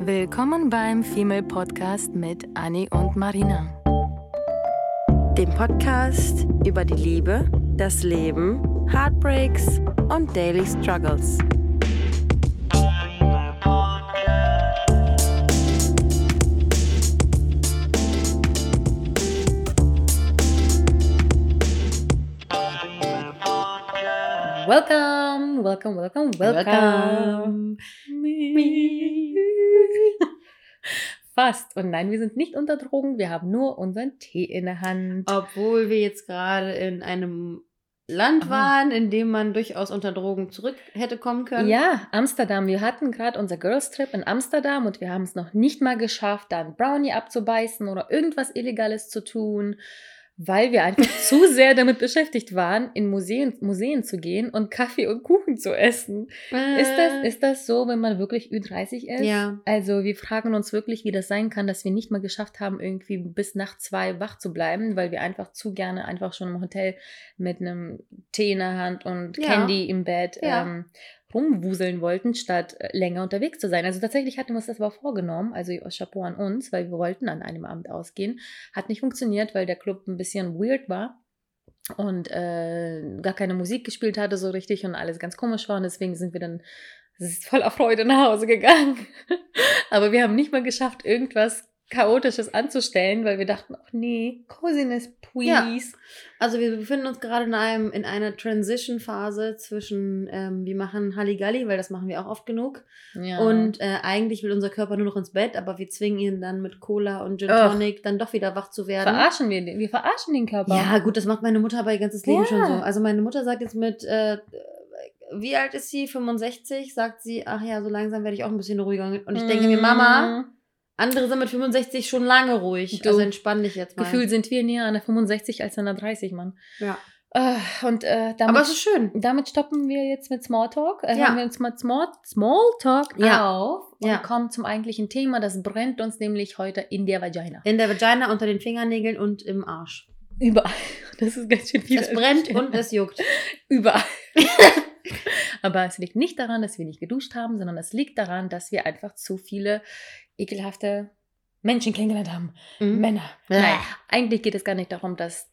Willkommen beim Female Podcast mit Annie und Marina. Dem Podcast über die Liebe, das Leben, Heartbreaks und Daily Struggles. Welcome, welcome, welcome, welcome. Fast. Und nein, wir sind nicht unter Drogen, wir haben nur unseren Tee in der Hand. Obwohl wir jetzt gerade in einem Land Aha. waren, in dem man durchaus unter Drogen zurück hätte kommen können. Ja, Amsterdam. Wir hatten gerade unser Girls Trip in Amsterdam und wir haben es noch nicht mal geschafft, da einen Brownie abzubeißen oder irgendwas Illegales zu tun, weil wir einfach zu sehr damit beschäftigt waren, in Museen, Museen zu gehen und Kaffee und Kuchen zu essen. Äh, Ist das, ist das so, wenn man wirklich Ü30 ist? Ja. Also wir fragen uns wirklich, wie das sein kann, dass wir nicht mal geschafft haben, irgendwie bis Nacht zwei wach zu bleiben, weil wir einfach zu gerne einfach schon im Hotel mit einem Tee in der Hand und Ja. Candy im Bett Ja. ähm, rumwuseln wollten, statt äh, länger unterwegs zu sein. Also tatsächlich hatten wir uns das aber vorgenommen, also Chapeau an uns, weil wir wollten an einem Abend ausgehen. Hat nicht funktioniert, weil der Club ein bisschen weird war und äh, gar keine Musik gespielt hatte so richtig und alles ganz komisch war und deswegen sind wir dann voller Freude nach Hause gegangen. Aber wir haben nicht mal geschafft, irgendwas Chaotisches anzustellen, weil wir dachten, ach nee, Coziness, please. Also wir befinden uns gerade in einem in einer Transition-Phase zwischen ähm, wir machen Halligalli, weil das machen wir auch oft genug. Ja. Und äh, eigentlich will unser Körper nur noch ins Bett, aber wir zwingen ihn dann mit Cola und Gin. Tonic dann doch wieder wach zu werden. verarschen wir den, wir verarschen den Körper. Ja, gut, das macht meine Mutter aber ihr ganzes Leben Ja. schon so. Also meine Mutter sagt jetzt mit, äh, wie alt ist sie? 65? Sagt sie, ach ja, so langsam werde ich auch ein bisschen ruhiger. Und ich denke mir, Mama, Mm. Andere sind mit 65 schon lange ruhig. Du, also entspann dich jetzt mal. Gefühlt sind wir näher an der 65 als an der 30, Mann. Ja. Äh, und äh, damit, Aber es ist schön. damit stoppen wir jetzt mit Smalltalk. Äh, Ja. Hören wir uns mal Small, Smalltalk Ja. auf und Ja. kommen zum eigentlichen Thema. Das brennt uns nämlich heute in der Vagina. In der Vagina, unter den Fingernägeln und im Arsch. Überall. Das ist ganz schön viel. Es brennt und es juckt. Überall. Aber es liegt nicht daran, dass wir nicht geduscht haben, sondern es liegt daran, dass wir einfach zu viele ekelhafte Menschen kennengelernt haben. Mhm. Männer. Ja. Nein, eigentlich geht es gar nicht darum, dass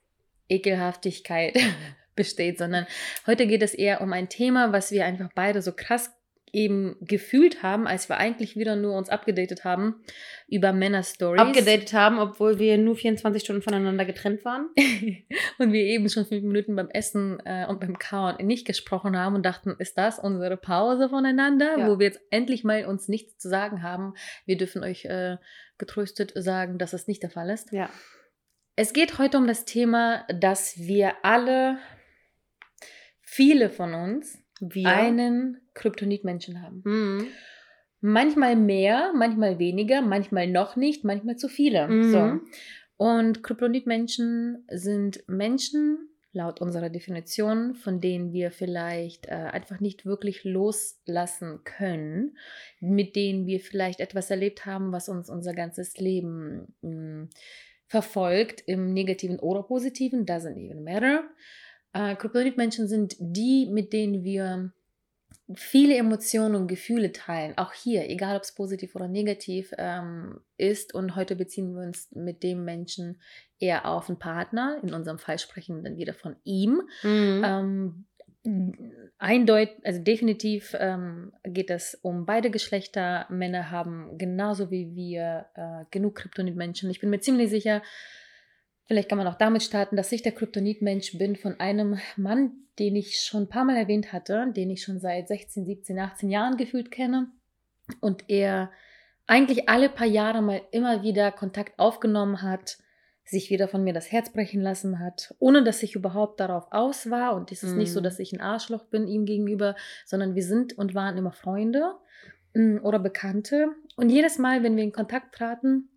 Ekelhaftigkeit besteht, sondern heute geht es eher um ein Thema, was wir einfach beide so krass eben gefühlt haben, als wir eigentlich wieder nur uns abgedatet haben über Männer-Stories. Abgedatet haben, obwohl wir nur 24 Stunden voneinander getrennt waren. und wir eben schon fünf Minuten beim Essen äh, und beim Kauen nicht gesprochen haben und dachten, ist das unsere Pause voneinander, Ja. wo wir jetzt endlich mal uns nichts zu sagen haben. Wir dürfen euch äh, getröstet sagen, dass das nicht der Fall ist. Ja. Es geht heute um das Thema, dass wir alle, viele von uns, Wir. einen Kryptonit-Menschen haben. Mhm. Manchmal mehr, manchmal weniger, manchmal noch nicht, manchmal zu viele. Mhm. So. Und Kryptonit-Menschen sind Menschen, laut unserer Definition, von denen wir vielleicht äh, einfach nicht wirklich loslassen können, mit denen wir vielleicht etwas erlebt haben, was uns unser ganzes Leben mh, verfolgt, im negativen oder positiven, doesn't even matter. Äh, Kryptonit-Menschen sind die, mit denen wir viele Emotionen und Gefühle teilen. Auch hier, egal ob es positiv oder negativ ähm, ist. Und heute beziehen wir uns mit dem Menschen eher auf einen Partner. In unserem Fall sprechen wir dann wieder von ihm. Mhm. Ähm, eindeutig, also definitiv ähm, geht es um beide Geschlechter. Männer haben genauso wie wir äh, genug Kryptonit-Menschen. Ich bin mir ziemlich sicher, vielleicht kann man auch damit starten, dass ich der Kryptonit-Mensch bin von einem Mann, den ich schon ein paar Mal erwähnt hatte, den ich schon seit 16, 17, 18 Jahren gefühlt kenne. Und er eigentlich alle paar Jahre mal immer wieder Kontakt aufgenommen hat, sich wieder von mir das Herz brechen lassen hat, ohne dass ich überhaupt darauf aus war. Und es ist nicht so, Mhm. dass ich ein Arschloch bin ihm gegenüber, sondern wir sind und waren immer Freunde mm, oder Bekannte. Und jedes Mal, wenn wir in Kontakt traten,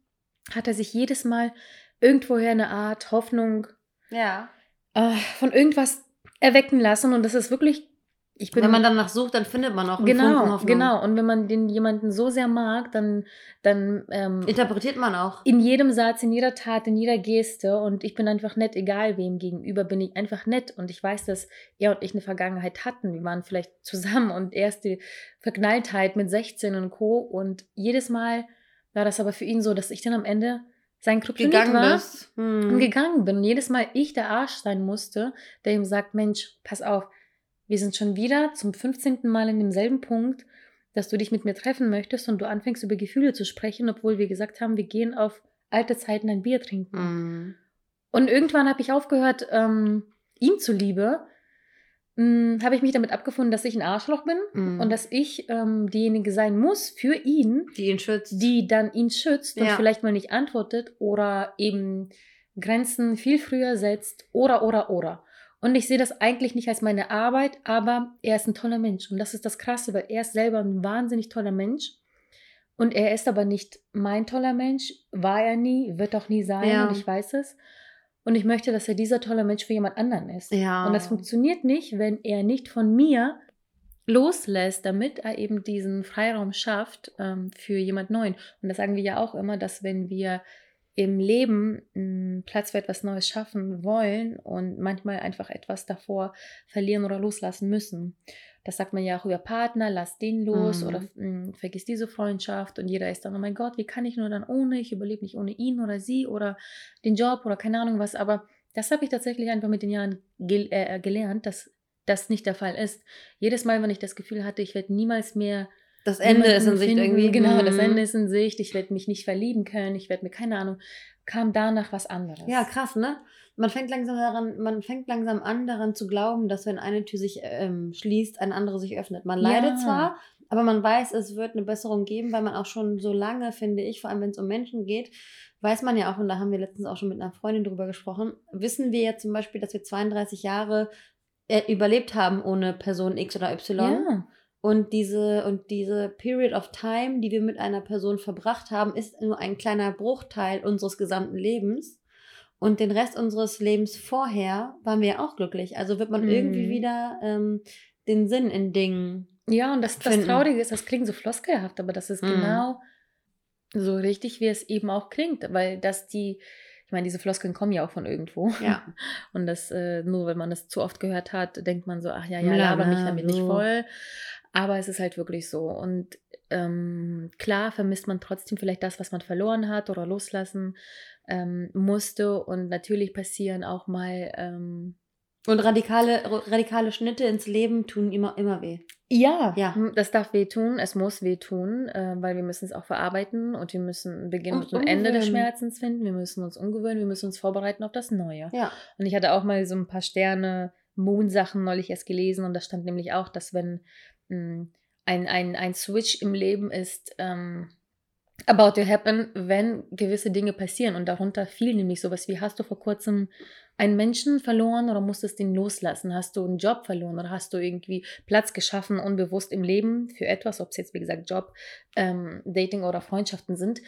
hat er sich jedes Mal irgendwoher eine Art Hoffnung ja. äh, von irgendwas erwecken lassen. Und das ist wirklich ich bin Wenn man danach sucht, dann findet man auch einen Funken genau, Hoffnung. genau. Und wenn man den jemanden so sehr mag, dann, dann ähm, Interpretiert man auch. in jedem Satz, in jeder Tat, in jeder Geste und ich bin einfach nett, egal wem gegenüber, bin ich einfach nett und ich weiß, dass er und ich eine Vergangenheit hatten. Wir waren vielleicht zusammen und erste Verknalltheit mit 16 und Co. Und jedes Mal war das aber für ihn so, dass ich dann am Ende sein Kryptonit Gegangen war bist. Hm. und gegangen bin. Und jedes Mal ich der Arsch sein musste, der ihm sagt, Mensch, pass auf, wir sind schon wieder zum 15. Mal in demselben Punkt, dass du dich mit mir treffen möchtest und du anfängst über Gefühle zu sprechen, obwohl wir gesagt haben, wir gehen auf alte Zeiten ein Bier trinken. Hm. Und irgendwann habe ich aufgehört, ähm, ihm zuliebe, habe ich mich damit abgefunden, dass ich ein Arschloch bin Mhm. und dass ich ähm, diejenige sein muss für ihn, Die ihn schützt. die dann ihn schützt und Ja. vielleicht mal nicht antwortet oder eben Grenzen viel früher setzt oder oder oder. Und ich sehe das eigentlich nicht als meine Arbeit, aber er ist ein toller Mensch. Und das ist das Krasse, weil er ist selber ein wahnsinnig toller Mensch. Und er ist aber nicht mein toller Mensch, war er nie, wird auch nie sein Ja. und ich weiß es. Und ich möchte, dass er dieser tolle Mensch für jemand anderen ist. ja. Und das funktioniert nicht, wenn er nicht von mir loslässt, damit er eben diesen Freiraum schafft ähm, für jemand Neuen. Und das sagen wir ja auch immer, dass wenn wir im Leben einen Platz für etwas Neues schaffen wollen und manchmal einfach etwas davor verlieren oder loslassen müssen. Das sagt man ja auch über Partner, lass den los Mhm. oder mh, vergiss diese Freundschaft und jeder ist dann, oh mein Gott, wie kann ich nur dann ohne, ich überlebe nicht ohne ihn oder sie oder den Job oder keine Ahnung was, aber das habe ich tatsächlich einfach mit den Jahren gel äh, gelernt, dass das nicht der Fall ist. Jedes Mal, wenn ich das Gefühl hatte, ich werde niemals mehr das Ende ist in Sicht finden, irgendwie. Genau, das Mhm. Ende ist in Sicht, ich werde mich nicht verlieben können, ich werde mir keine Ahnung, kam danach was anderes. Ja, krass, ne? Man fängt langsam daran, man fängt langsam an daran zu glauben, dass wenn eine Tür sich ähm, schließt, eine andere sich öffnet. Man leidet Ja. zwar, aber man weiß, es wird eine Besserung geben, weil man auch schon so lange, finde ich, vor allem wenn es um Menschen geht, weiß man ja auch, und da haben wir letztens auch schon mit einer Freundin drüber gesprochen, wissen wir ja zum Beispiel, dass wir 32 Jahre äh, überlebt haben ohne Person X oder Y. Ja. Und diese, und diese Period of Time, die wir mit einer Person verbracht haben, ist nur ein kleiner Bruchteil unseres gesamten Lebens. Und den Rest unseres Lebens vorher waren wir ja auch glücklich. Also wird man Mhm. irgendwie wieder ähm, den Sinn in Dingen. Ja, und das, das. Traurige ist, das klingt so floskelhaft, aber das ist Mhm. genau so richtig, wie es eben auch klingt, weil das die, ich meine, diese Floskeln kommen ja auch von irgendwo. Ja. Und das, äh, nur wenn man das zu oft gehört hat, denkt man so, ach ja, ja, Bla, laber mich damit nicht voll. Aber es ist halt wirklich so. Und ähm, klar vermisst man trotzdem vielleicht das, was man verloren hat oder loslassen ähm, musste. Und natürlich passieren auch mal ähm, Und radikale, radikale Schnitte ins Leben tun immer, immer weh. Ja, Ja. das darf wehtun, es muss wehtun, äh, weil wir müssen es auch verarbeiten und wir müssen Beginn Und und Ende des. Schmerzens finden. Wir müssen uns umgewöhnen, wir müssen uns vorbereiten auf das Neue. Ja. Und ich hatte auch mal so ein paar Sterne, Moon-Sachen neulich erst gelesen und da stand nämlich auch, dass wenn ein, ein, ein Switch im Leben ist, ähm, about to happen, wenn gewisse Dinge passieren. Und darunter fiel nämlich sowas wie, hast du vor kurzem einen Menschen verloren oder musstest ihn loslassen? Hast du einen Job verloren oder hast du irgendwie Platz geschaffen, unbewusst im Leben für etwas, ob es jetzt, wie gesagt, Job, ähm, Dating oder Freundschaften sind?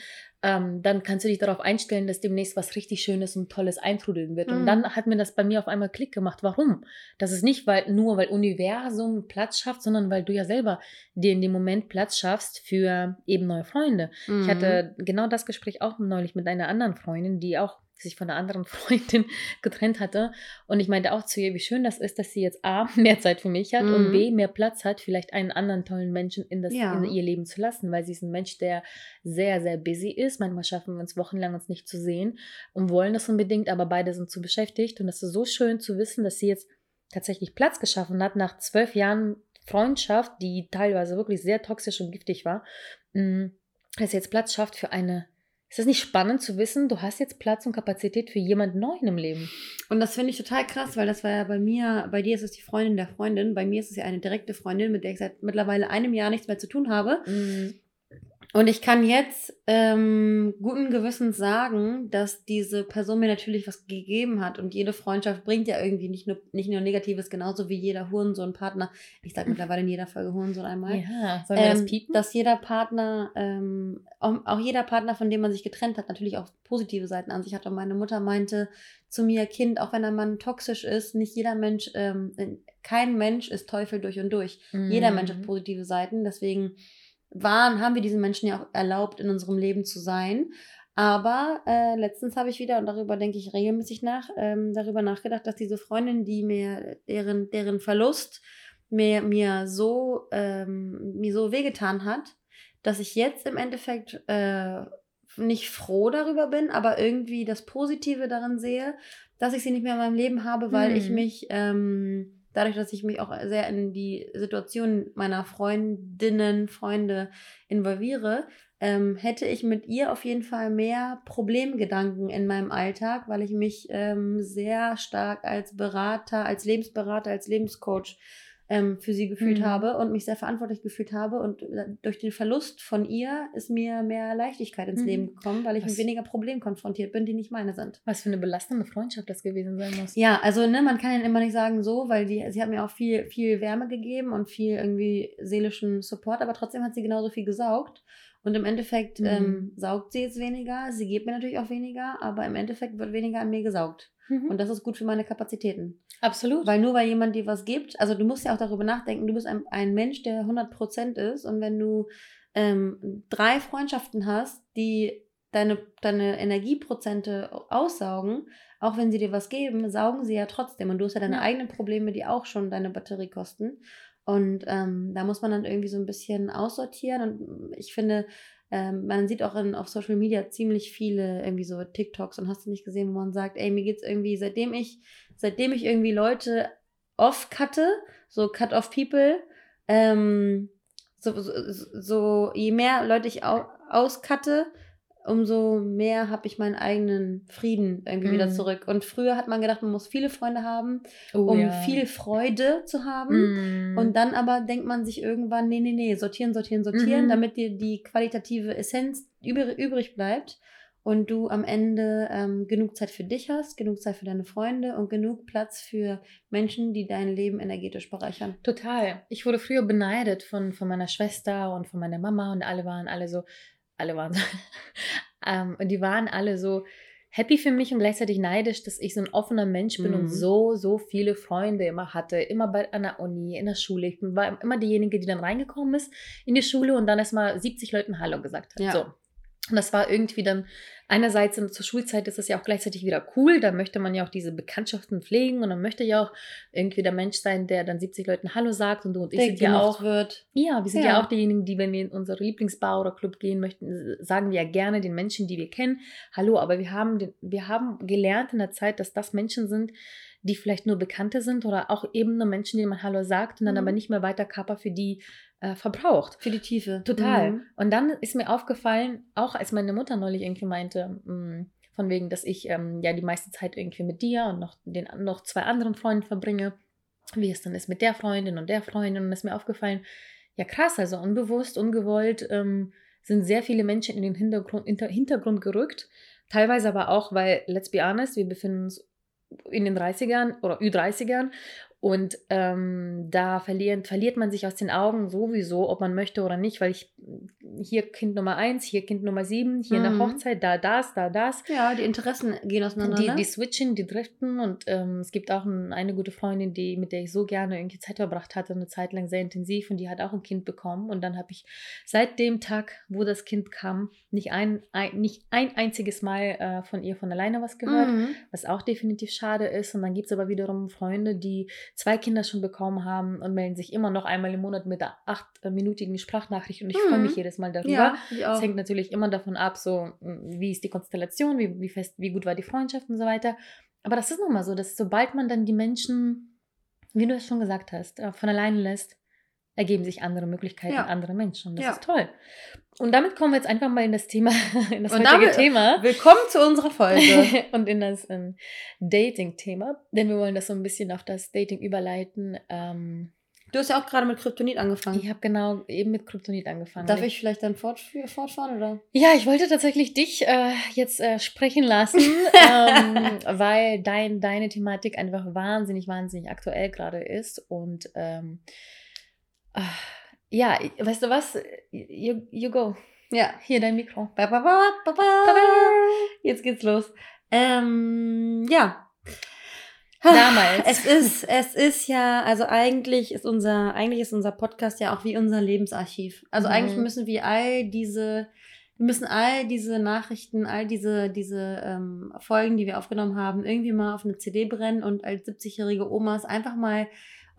Ähm, dann kannst du dich darauf einstellen, dass demnächst was richtig Schönes und Tolles eintrudeln wird. Und Mhm. dann hat mir das bei mir auf einmal Klick gemacht. Warum? Das ist nicht weil, nur, weil Universum Platz schafft, sondern weil du ja selber dir in dem Moment Platz schaffst für eben neue Freunde. Mhm. Ich hatte genau das Gespräch auch neulich mit einer anderen Freundin, die auch sich von einer anderen Freundin getrennt hatte. Und ich meinte auch zu ihr, wie schön das ist, dass sie jetzt A, mehr Zeit für mich hat und Mhm. B, mehr Platz hat, vielleicht einen anderen tollen Menschen in, das, Ja. in ihr Leben zu lassen, weil sie ist ein Mensch, der sehr, sehr busy ist. Manchmal schaffen wir uns wochenlang uns nicht zu sehen und wollen das unbedingt, aber beide sind zu beschäftigt. Und es ist so schön zu wissen, dass sie jetzt tatsächlich Platz geschaffen hat nach zwölf Jahren Freundschaft, die teilweise wirklich sehr toxisch und giftig war, mh, dass sie jetzt Platz schafft für eine. Ist das nicht spannend zu wissen, du hast jetzt Platz und Kapazität für jemanden Neuen im Leben? Und das finde ich total krass, weil das war ja bei mir, bei dir ist es die Freundin der Freundin, bei mir ist es ja eine direkte Freundin, mit der ich seit mittlerweile einem Jahr nichts mehr zu tun habe. Und ich kann jetzt ähm, guten Gewissens sagen, dass diese Person mir natürlich was gegeben hat. Und jede Freundschaft bringt ja irgendwie nicht nur, nicht nur Negatives, genauso wie jeder Hurensohn-Partner. Ich sage mittlerweile in jeder Folge Hurensohn einmal. Ja, sollen wir das Ähm, piepen? dass jeder Partner, ähm, auch, auch jeder Partner, von dem man sich getrennt hat, natürlich auch positive Seiten an sich hat. Und meine Mutter meinte zu mir, Kind, auch wenn ein Mann toxisch ist, nicht jeder Mensch, ähm, kein Mensch ist Teufel durch und durch. Jeder Mensch hat Mhm. positive Seiten. Deswegen waren, haben wir diesen Menschen ja auch erlaubt, in unserem Leben zu sein. Aber äh, letztens habe ich wieder, und darüber denke ich regelmäßig nach, ähm, darüber nachgedacht, dass diese Freundin, die mir, deren, deren Verlust mir, mir so, ähm, mir so wehgetan hat, dass ich jetzt im Endeffekt äh, nicht froh darüber bin, aber irgendwie das Positive darin sehe, dass ich sie nicht mehr in meinem Leben habe, weil ich Hm. mich ähm, dadurch, dass ich mich auch sehr in die Situation meiner Freundinnen, Freunde involviere, ähm, hätte ich mit ihr auf jeden Fall mehr Problemgedanken in meinem Alltag, weil ich mich ähm, sehr stark als Berater, als Lebensberater, als Lebenscoach ähm, für sie gefühlt Mhm. habe und mich sehr verantwortlich gefühlt habe. Und äh, durch den Verlust von ihr ist mir mehr Leichtigkeit ins Mhm. Leben gekommen, weil ich Was- mit weniger Problemen konfrontiert bin, die nicht meine sind. Was für eine belastende Freundschaft das gewesen sein muss. Ja, also ne, man kann ja immer nicht sagen so, weil die, sie hat mir auch viel, viel Wärme gegeben und viel irgendwie seelischen Support, aber trotzdem hat sie genauso viel gesaugt. Und im Endeffekt Mhm. ähm, saugt sie jetzt weniger, sie gibt mir natürlich auch weniger, aber im Endeffekt wird weniger an mir gesaugt. Mhm. Und das ist gut für meine Kapazitäten. Absolut. Weil nur weil jemand dir was gibt, also du musst ja auch darüber nachdenken, du bist ein, ein Mensch, der 100% ist und wenn du ähm, drei Freundschaften hast, die deine, deine Energieprozente aussaugen, auch wenn sie dir was geben, saugen sie ja trotzdem und du hast ja deine Ja. eigenen Probleme, die auch schon deine Batterie kosten. Und ähm, da muss man dann irgendwie so ein bisschen aussortieren und ich finde, ähm, man sieht auch in, auf Social Media ziemlich viele irgendwie so TikToks und hast du nicht gesehen, wo man sagt, ey, mir geht's irgendwie, seitdem ich, seitdem ich irgendwie Leute off-cutte, so cut-off-people, ähm, so, so, so, je mehr Leute ich au auscutte, umso mehr habe ich meinen eigenen Frieden irgendwie wieder Mhm. zurück. Und früher hat man gedacht, man muss viele Freunde haben, Oh, um ja. viel Freude zu haben. Mhm. Und dann aber denkt man sich irgendwann, nee, nee, nee, sortieren, sortieren, sortieren, Mhm. damit dir die qualitative Essenz übrig, übrig bleibt und du am Ende ähm, genug Zeit für dich hast, genug Zeit für deine Freunde und genug Platz für Menschen, die dein Leben energetisch bereichern. Total. Ich wurde früher beneidet von, von meiner Schwester und von meiner Mama und alle waren alle so, alle waren so, ähm, und die waren alle so happy für mich und gleichzeitig neidisch, dass ich so ein offener Mensch bin Mhm. und so, so viele Freunde immer hatte, immer bei an der Uni, in der Schule. Ich war immer diejenige, die dann reingekommen ist in die Schule und dann erstmal 70 Leuten Hallo gesagt hat. Ja. So. Und das war irgendwie dann, einerseits in, zur Schulzeit ist das ja auch gleichzeitig wieder cool, da möchte man ja auch diese Bekanntschaften pflegen und dann möchte ja auch irgendwie der Mensch sein, der dann 70 Leuten Hallo sagt und du und ich sind ja auch, wird. ja, wir sind ja. Ja. auch diejenigen, die, wenn wir in unsere Lieblingsbar oder Club gehen möchten, sagen wir ja gerne den Menschen, die wir kennen, Hallo, aber wir haben, den, wir haben gelernt in der Zeit, dass das Menschen sind, die vielleicht nur Bekannte sind oder auch eben nur Menschen, denen man Hallo sagt und dann Mhm. aber nicht mehr weiter Körper für die äh, verbraucht. Für die Tiefe. Total. Mhm. Und dann ist mir aufgefallen, auch als meine Mutter neulich irgendwie meinte, mh, von wegen, dass ich ähm, ja die meiste Zeit irgendwie mit dir und noch, den, noch zwei anderen Freunden verbringe, wie es dann ist mit der Freundin und der Freundin. Und ist mir aufgefallen, ja krass, also unbewusst, ungewollt ähm, sind sehr viele Menschen in den Hintergrund, hinter, Hintergrund gerückt. Teilweise aber auch, weil, let's be honest, wir befinden uns in den 30ern oder Ü30ern und ähm, da verlieren, verliert man sich aus den Augen sowieso, ob man möchte oder nicht, weil ich hier Kind Nummer eins, hier Kind Nummer sieben, hier in der Mhm. Hochzeit, da das, da das. Ja, die Interessen gehen auseinander. Die, ne? die switchen, die driften und ähm, es gibt auch ein, eine gute Freundin, die, mit der ich so gerne irgendwie Zeit verbracht hatte, eine Zeit lang sehr intensiv und die hat auch ein Kind bekommen und dann habe ich seit dem Tag, wo das Kind kam, nicht ein, ein, nicht ein einziges Mal äh, von ihr von alleine was gehört Mhm. was auch definitiv schade ist. Und dann gibt es aber wiederum Freunde, die zwei Kinder schon bekommen haben und melden sich immer noch einmal im Monat mit der achtminütigen Sprachnachricht. Und ich freue Mhm. mich jedes Mal darüber. Ja. Es hängt natürlich immer davon ab, so wie ist die Konstellation, wie, wie fest, wie gut war die Freundschaft und so weiter. Aber das ist nun mal so, dass sobald man dann die Menschen, wie du es schon gesagt hast, äh, von alleine lässt, ergeben sich andere Möglichkeiten, Ja. andere Menschen. Und das Ja. ist toll. Und damit kommen wir jetzt einfach mal in das Thema, in das Und heutige damit- Thema. Willkommen zu unserer Folge. und in das ähm, Dating-Thema, denn wir wollen das so ein bisschen auf das Dating überleiten. Ähm, Du hast ja auch gerade mit Kryptonit angefangen. Ich habe genau eben mit Kryptonit angefangen. Darf ich vielleicht dann fortf- fortfahren oder? Ja, ich wollte tatsächlich dich äh, jetzt äh, sprechen lassen, ähm, weil dein, deine Thematik einfach wahnsinnig, wahnsinnig aktuell gerade ist. Und ähm, äh, ja, weißt du was? You, you go. Ja. Hier dein Mikro. Ba, ba, ba, ba, ba. Jetzt geht's los. Ähm, ja. Damals. Es ist, es ist ja, also eigentlich ist unser, eigentlich ist unser Podcast ja auch wie unser Lebensarchiv. Also Mhm. eigentlich müssen wir all diese, wir müssen all diese Nachrichten, all diese, diese ähm, Folgen, die wir aufgenommen haben, irgendwie mal auf eine CD brennen und als 70-jährige Omas einfach mal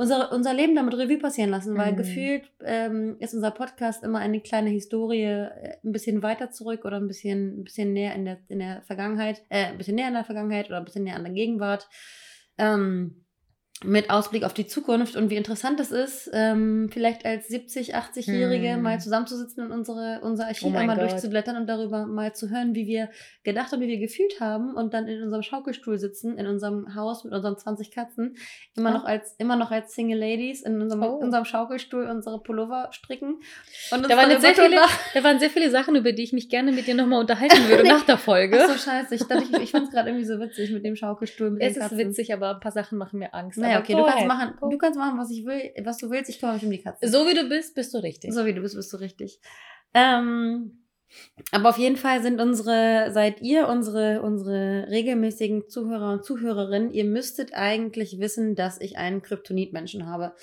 unser, unser Leben damit Revue passieren lassen, weil Mhm. gefühlt ähm, ist unser Podcast immer eine kleine Historie, äh, ein bisschen weiter zurück oder ein bisschen, ein bisschen näher in der, in der Vergangenheit, äh, ein bisschen näher in der Vergangenheit oder ein bisschen näher an der Gegenwart. Ähm, mit Ausblick auf die Zukunft und wie interessant es ist, ähm, vielleicht als 70, 80-Jährige Hm. mal zusammenzusitzen und unsere, unser Archiv Oh einmal Gott. durchzublättern und darüber mal zu hören, wie wir gedacht und wie wir gefühlt haben und dann in unserem Schaukelstuhl sitzen, in unserem Haus mit unseren 20 Katzen, immer Oh. noch als, immer noch als Single Ladies in unserem, Oh. unserem Schaukelstuhl unsere Pullover stricken. Und Da waren, jetzt sehr viele, da waren sehr viele Sachen, über die ich mich gerne mit dir nochmal unterhalten würde nach der Folge. Ach so, scheiße. Ich, dachte, ich, ich fand es gerade irgendwie so witzig mit dem Schaukelstuhl. Mit es ist Katzen. witzig, aber ein paar Sachen machen mir Angst. Naja, Aber okay, du kannst, machen, du kannst machen, was ich will, was du willst. Ich kümmere mich um die Katzen. So wie du bist, bist du richtig. So wie du bist, bist du richtig. Ähm, aber auf jeden Fall sind unsere, seid ihr unsere, unsere regelmäßigen Zuhörer und Zuhörerinnen, ihr müsstet eigentlich wissen, dass ich einen Kryptonitmenschen habe.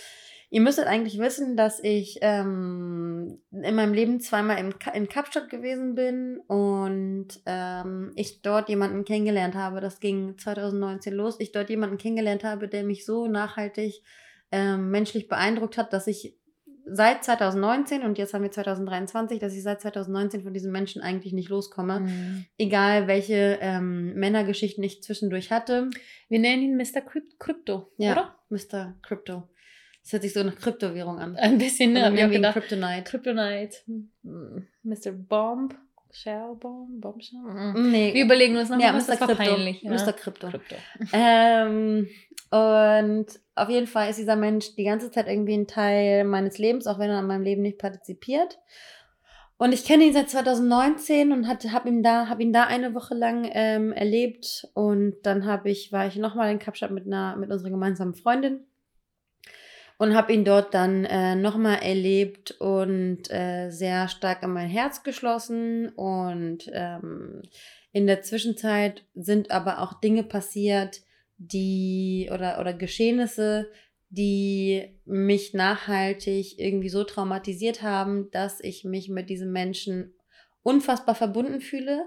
Ihr müsstet eigentlich wissen, dass ich ähm, in meinem Leben zweimal im Ka in Kapstadt gewesen bin und ähm, ich dort jemanden kennengelernt habe. Das ging 2019 los. Ich dort jemanden kennengelernt habe, der mich so nachhaltig ähm, menschlich beeindruckt hat, dass ich seit 2019 und jetzt haben wir 2023, dass ich seit 2019 von diesem Menschen eigentlich nicht loskomme. Mhm. Egal welche ähm, Männergeschichten ich zwischendurch hatte. Wir nennen ihn Mr. Kryp Krypto, Ja. oder? Mr. Crypto. Das hört sich so nach Kryptowährung an. Ein bisschen, ne? Hab ich auch wegen gedacht. Kryptonite. Kryptonite. Mr. Bomb. Shell Bomb. Bombshell. Mhm. Nee. Wir überlegen uns noch ja, was, Mr. das war Crypto. peinlich. Ja. Mr. Crypto. Krypto. Ähm, und auf jeden Fall ist dieser Mensch die ganze Zeit irgendwie ein Teil meines Lebens, auch wenn er an meinem Leben nicht partizipiert. Und ich kenne ihn seit 2019 und habe ihn da, habe ihn da eine Woche lang ähm, erlebt. Und dann habe ich, war ich nochmal in Kapstadt mit einer, mit unserer gemeinsamen Freundin und habe ihn dort dann äh, nochmal erlebt und äh, sehr stark in mein Herz geschlossen. Und ähm, in der Zwischenzeit sind aber auch Dinge passiert, die oder, oder Geschehnisse, die mich nachhaltig irgendwie so traumatisiert haben, dass ich mich mit diesem Menschen unfassbar verbunden fühle,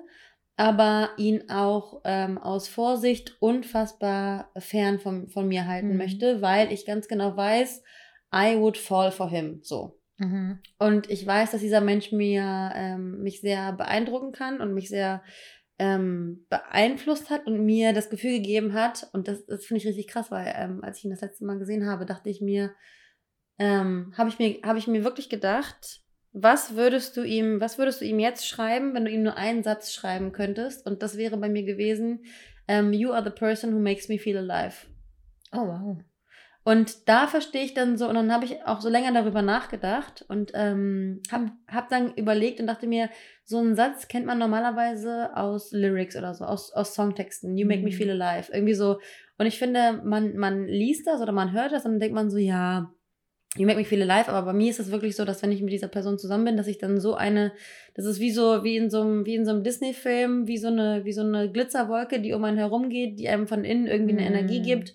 aber ihn auch ähm, aus Vorsicht unfassbar fern von, von mir halten Mhm. möchte, weil ich ganz genau weiß, I would fall for him. So. Mhm. Und ich weiß, dass dieser Mensch mir ähm, mich sehr beeindrucken kann und mich sehr ähm, beeinflusst hat und mir das Gefühl gegeben hat, und das, das finde ich richtig krass, weil ähm, als ich ihn das letzte Mal gesehen habe, dachte ich mir, ähm, habe ich mir, habe ich mir wirklich gedacht, was würdest du ihm, was würdest du ihm jetzt schreiben, wenn du ihm nur einen Satz schreiben könntest? Und das wäre bei mir gewesen, ähm, you are the person who makes me feel alive. Oh, wow. Und da verstehe ich dann so, und dann habe ich auch so länger darüber nachgedacht und ähm, habe hab dann überlegt und dachte mir, so einen Satz kennt man normalerweise aus Lyrics oder so, aus, aus Songtexten. You make me Mhm. feel alive. Irgendwie so. Und ich finde, man, man liest das oder man hört das und dann denkt man so, ja, you make me feel alive. Aber bei mir ist es wirklich so, dass wenn ich mit dieser Person zusammen bin, dass ich dann so eine, das ist wie so, wie in so einem, wie in so einem Disney-Film, wie so eine, wie so eine Glitzerwolke, die um einen herum geht, die einem von innen irgendwie eine Mhm. Energie gibt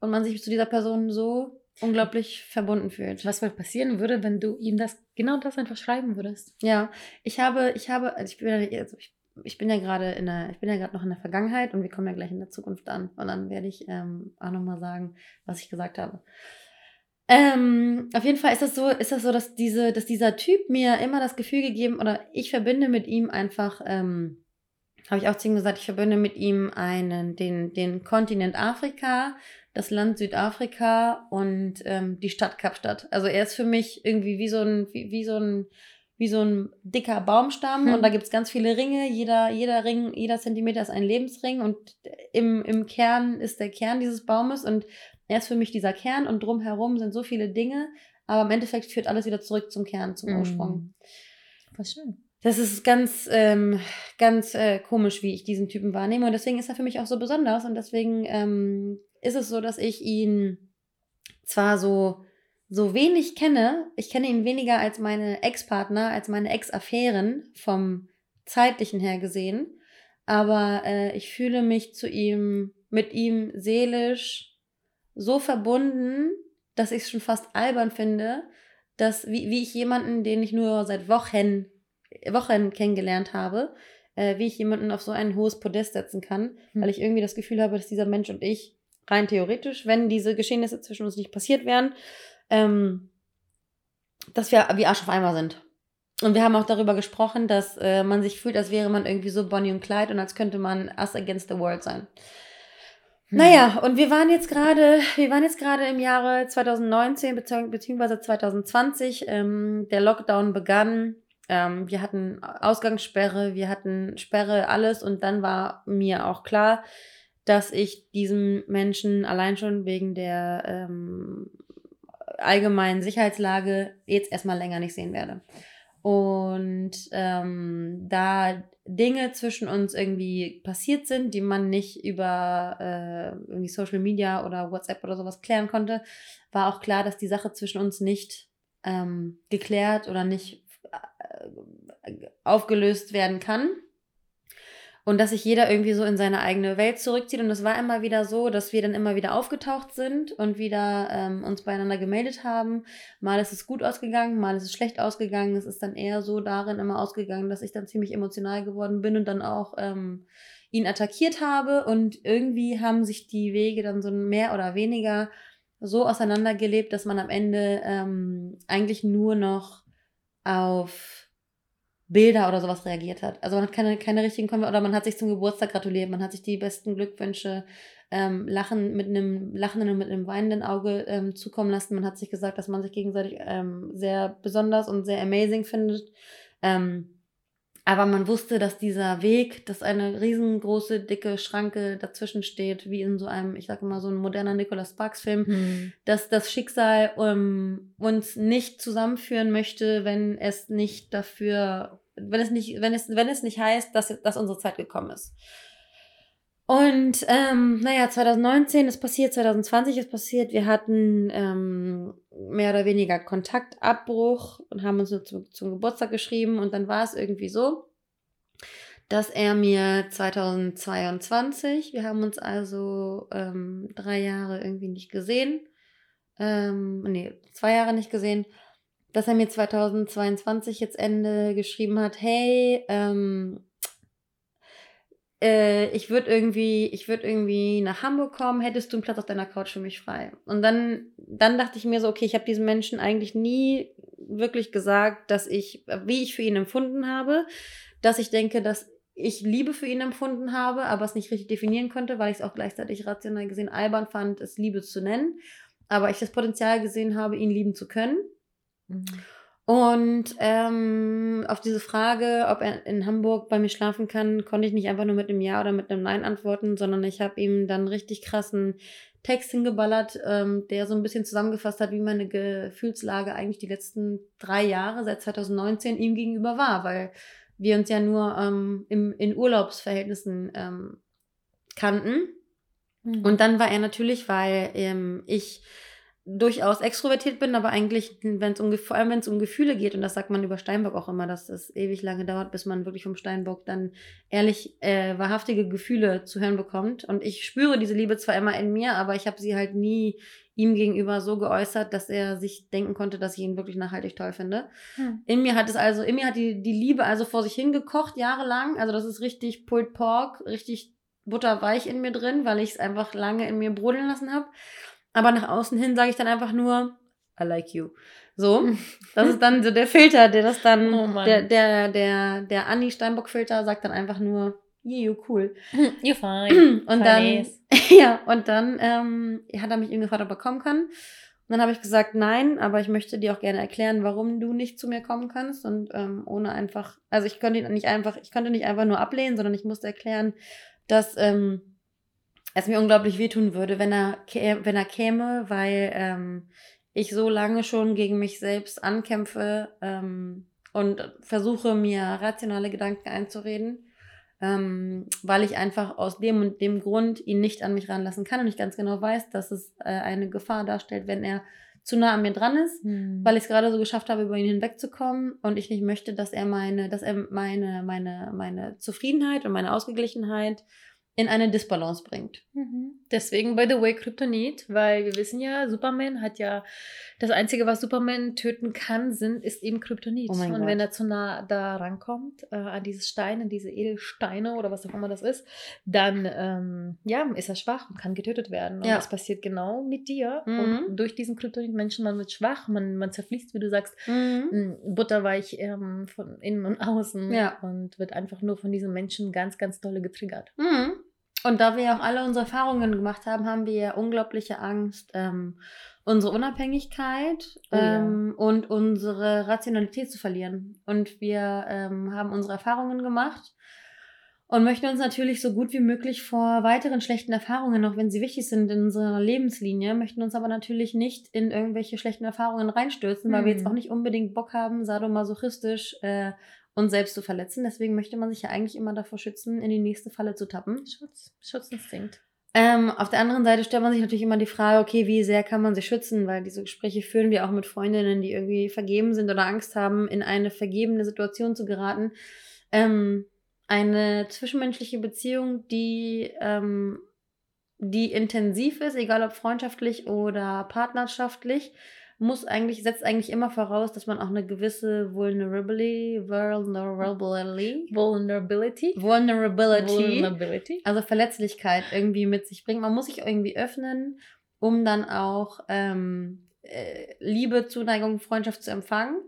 und man sich zu dieser Person so unglaublich verbunden fühlt. Was wohl passieren würde, wenn du ihm das genau das einfach schreiben würdest? Ja, ich habe, ich habe, also ich bin ja, also ich, ich bin ja gerade in der, ich bin ja gerade noch in der Vergangenheit und wir kommen ja gleich in der Zukunft an. Und dann werde ich ähm, auch nochmal sagen, was ich gesagt habe. Ähm, auf jeden Fall ist das so, ist das so, dass diese, dass dieser Typ mir immer das Gefühl gegeben, oder ich verbinde mit ihm einfach, ähm, habe ich auch zu ihm gesagt, ich verbinde mit ihm einen, den, den Kontinent Afrika, das Land Südafrika und ähm, die Stadt Kapstadt. Also er ist für mich irgendwie wie so ein, wie, wie so ein, wie so ein dicker Baumstamm Hm. und da gibt es ganz viele Ringe. Jeder, jeder Ring, jeder Zentimeter ist ein Lebensring und im, im Kern ist der Kern dieses Baumes und er ist für mich dieser Kern und drumherum sind so viele Dinge, aber im Endeffekt führt alles wieder zurück zum Kern, zum Ursprung. Mhm. Voll schön. Das ist ganz, ähm, ganz äh, komisch, wie ich diesen Typen wahrnehme. Und deswegen ist er für mich auch so besonders. Und deswegen ähm, ist es so, dass ich ihn zwar so, so wenig kenne, ich kenne ihn weniger als meine Ex-Partner, als meine Ex-Affären vom zeitlichen her gesehen. Aber äh, ich fühle mich zu ihm, mit ihm seelisch so verbunden, dass ich es schon fast albern finde, dass, wie, wie ich jemanden, den ich nur seit Wochen Wochen kennengelernt habe, äh, wie ich jemanden auf so ein hohes Podest setzen kann, Hm. weil ich irgendwie das Gefühl habe, dass dieser Mensch und ich rein theoretisch, wenn diese Geschehnisse zwischen uns nicht passiert wären, ähm, dass wir wie Arsch auf Eimer sind. Und wir haben auch darüber gesprochen, dass äh, man sich fühlt, als wäre man irgendwie so Bonnie und Clyde und als könnte man us against the world sein. Hm. Naja, und wir waren jetzt gerade, wir waren jetzt gerade im Jahre 2019 bezieh- beziehungsweise 2020. Ähm, der Lockdown begann. Ähm, wir hatten Ausgangssperre, wir hatten Sperre, alles. Und dann war mir auch klar, dass ich diesen Menschen allein schon wegen der ähm, allgemeinen Sicherheitslage jetzt erstmal länger nicht sehen werde. Und ähm, da Dinge zwischen uns irgendwie passiert sind, die man nicht über äh, irgendwie Social Media oder WhatsApp oder sowas klären konnte, war auch klar, dass die Sache zwischen uns nicht ähm, geklärt oder nicht äh, aufgelöst werden kann. Und dass sich jeder irgendwie so in seine eigene Welt zurückzieht. Und es war immer wieder so, dass wir dann immer wieder aufgetaucht sind und wieder ähm, uns beieinander gemeldet haben. Mal ist es gut ausgegangen, mal ist es schlecht ausgegangen. Es ist dann eher so darin immer ausgegangen, dass ich dann ziemlich emotional geworden bin und dann auch ähm, ihn attackiert habe. Und irgendwie haben sich die Wege dann so mehr oder weniger so auseinandergelebt, dass man am Ende ähm, eigentlich nur noch auf Bilder oder sowas reagiert hat. Also man hat keine, keine richtigen Konver oder man hat sich zum Geburtstag gratuliert, man hat sich die besten Glückwünsche ähm, lachen mit einem lachenden und mit einem weinenden Auge ähm, zukommen lassen. Man hat sich gesagt, dass man sich gegenseitig ähm, sehr besonders und sehr amazing findet. Ähm, aber man wusste, dass dieser Weg, dass eine riesengroße, dicke Schranke dazwischen steht, wie in so einem, ich sage mal, so ein moderner Nicholas Sparks-Film, Hm. dass das Schicksal ähm, uns nicht zusammenführen möchte, wenn es nicht dafür, wenn es nicht, wenn es, wenn es nicht heißt, dass, dass unsere Zeit gekommen ist. Und ähm, naja, 2019 ist passiert, 2020 ist passiert. Wir hatten ähm, mehr oder weniger Kontaktabbruch und haben uns nur zu, zum Geburtstag geschrieben. Und dann war es irgendwie so, dass er mir 2022, wir haben uns also ähm, drei Jahre irgendwie nicht gesehen, ähm, nee, zwei Jahre nicht gesehen, dass er mir 2022 jetzt Ende geschrieben hat, hey, ähm, äh, ich würde irgendwie, ich würde irgendwie nach Hamburg kommen, hättest du einen Platz auf deiner Couch für mich frei? Und dann, dann dachte ich mir so, okay, ich habe diesem Menschen eigentlich nie wirklich gesagt, dass ich, wie ich für ihn empfunden habe, dass ich denke, dass ich Liebe für ihn empfunden habe, aber es nicht richtig definieren konnte, weil ich es auch gleichzeitig rational gesehen albern fand, es Liebe zu nennen. Aber ich das Potenzial gesehen habe, ihn lieben zu können. Mhm. Und ähm, auf diese Frage, ob er in Hamburg bei mir schlafen kann, konnte ich nicht einfach nur mit einem Ja oder mit einem Nein antworten, sondern ich habe ihm dann richtig krassen Text hingeballert, ähm, der so ein bisschen zusammengefasst hat, wie meine Gefühlslage eigentlich die letzten drei Jahre seit 2019 ihm gegenüber war, weil wir uns ja nur ähm, im, in Urlaubsverhältnissen ähm, kannten. Mhm. Und dann war er natürlich, weil ähm, ich durchaus extrovertiert bin, aber eigentlich, wenn es um, vor allem wenn es um Gefühle geht, und das sagt man über Steinbock auch immer, dass es ewig lange dauert, bis man wirklich vom Steinbock dann ehrlich äh, wahrhaftige Gefühle zu hören bekommt. Und ich spüre diese Liebe zwar immer in mir, aber ich habe sie halt nie ihm gegenüber so geäußert, dass er sich denken konnte, dass ich ihn wirklich nachhaltig toll finde. Hm. In mir hat es also, in mir hat die, die Liebe also vor sich hingekocht, jahrelang. Also das ist richtig Pulled Pork, richtig butterweich in mir drin, weil ich es einfach lange in mir brodeln lassen habe. Aber nach außen hin sage ich dann einfach nur, I like you. So, das ist dann so der Filter, der das dann, Oh der, der, der, der Anni Steinbock-Filter sagt dann einfach nur, yeah, you cool. You're fine. Und dann, ja, und dann ähm, hat er mich eben gefragt, ob er kommen kann. dann habe ich gesagt, nein, aber ich möchte dir auch gerne erklären, warum du nicht zu mir kommen kannst. Und ähm, ohne einfach, also ich konnte nicht einfach, ich konnte nicht einfach nur ablehnen, sondern ich musste erklären, dass ähm, es mir unglaublich wehtun würde, wenn er, wenn er käme, weil ähm, ich so lange schon gegen mich selbst ankämpfe ähm, und versuche mir rationale Gedanken einzureden, ähm, weil ich einfach aus dem und dem Grund ihn nicht an mich ranlassen kann und ich ganz genau weiß, dass es äh, eine Gefahr darstellt, wenn er zu nah an mir dran ist, Hm. weil ich es gerade so geschafft habe, über ihn hinwegzukommen und ich nicht möchte, dass er meine, dass er meine, meine, meine Zufriedenheit und meine Ausgeglichenheit in eine Disbalance bringt. Mhm. Deswegen, by the way, Kryptonit, weil wir wissen ja, Superman hat ja, das Einzige, was Superman töten kann, sind, ist eben Kryptonit. Oh und Gott. wenn er zu nah da rankommt, äh, an diese Steine, diese Edelsteine oder was auch immer das ist, dann ähm, ja, ist er schwach und kann getötet werden. Und Ja. das passiert genau mit dir. Mhm. Und durch diesen Kryptonit-Menschen, man wird schwach, man, man zerfließt, wie du sagst, Mhm. butterweich ähm, von innen und außen Ja. und wird einfach nur von diesem Menschen ganz, ganz dolle getriggert. Mhm. Und da wir ja auch alle unsere Erfahrungen gemacht haben, haben wir ja unglaubliche Angst, ähm, unsere Unabhängigkeit Oh ja. ähm, und unsere Rationalität zu verlieren. Und wir ähm, haben unsere Erfahrungen gemacht und möchten uns natürlich so gut wie möglich vor weiteren schlechten Erfahrungen, auch wenn sie wichtig sind in unserer Lebenslinie, möchten uns aber natürlich nicht in irgendwelche schlechten Erfahrungen reinstürzen, weil wir jetzt Mhm. auch nicht unbedingt Bock haben, sadomasochistisch äh, uns selbst zu verletzen. Deswegen möchte man sich ja eigentlich immer davor schützen, in die nächste Falle zu tappen. Schutz, Schutzinstinkt. Ähm, auf der anderen Seite stellt man sich natürlich immer die Frage, okay, wie sehr kann man sich schützen? Weil diese Gespräche führen wir auch mit Freundinnen, die irgendwie vergeben sind oder Angst haben, in eine vergebene Situation zu geraten. Ähm, eine zwischenmenschliche Beziehung, die, ähm, die intensiv ist, egal ob freundschaftlich oder partnerschaftlich, muss eigentlich, setzt eigentlich immer voraus, dass man auch eine gewisse Vulnerability, Vulnerability, Vulnerability. Vulnerability Vulnerability. also Verletzlichkeit irgendwie mit sich bringen. Man muss sich irgendwie öffnen, um dann auch ähm, äh, Liebe, Zuneigung, Freundschaft zu empfangen.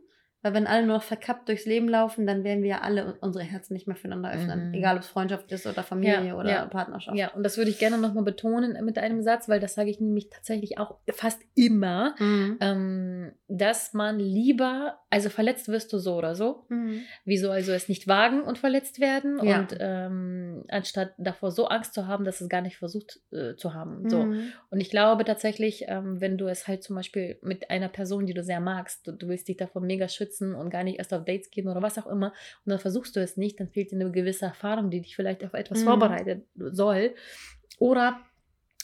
Weil wenn alle nur noch verkappt durchs Leben laufen, dann werden wir ja alle unsere Herzen nicht mehr füreinander öffnen. Mhm. Egal ob es Freundschaft ist oder Familie Ja, oder ja. Partnerschaft. Ja, und das würde ich gerne nochmal betonen mit einem Satz, weil das sage ich nämlich tatsächlich auch fast immer, Mhm. ähm, dass man lieber, also verletzt wirst du so oder so. Mhm. Wieso also es nicht wagen und verletzt werden Ja. und ähm, anstatt davor so Angst zu haben, dass es gar nicht versucht äh, zu haben. So. Mhm. Und ich glaube tatsächlich, ähm, wenn du es halt zum Beispiel mit einer Person, die du sehr magst, du, du willst dich davor mega schützen und gar nicht erst auf Dates gehen oder was auch immer, und dann versuchst du es nicht, dann fehlt dir eine gewisse Erfahrung, die dich vielleicht auf etwas Mhm. vorbereitet soll. Oder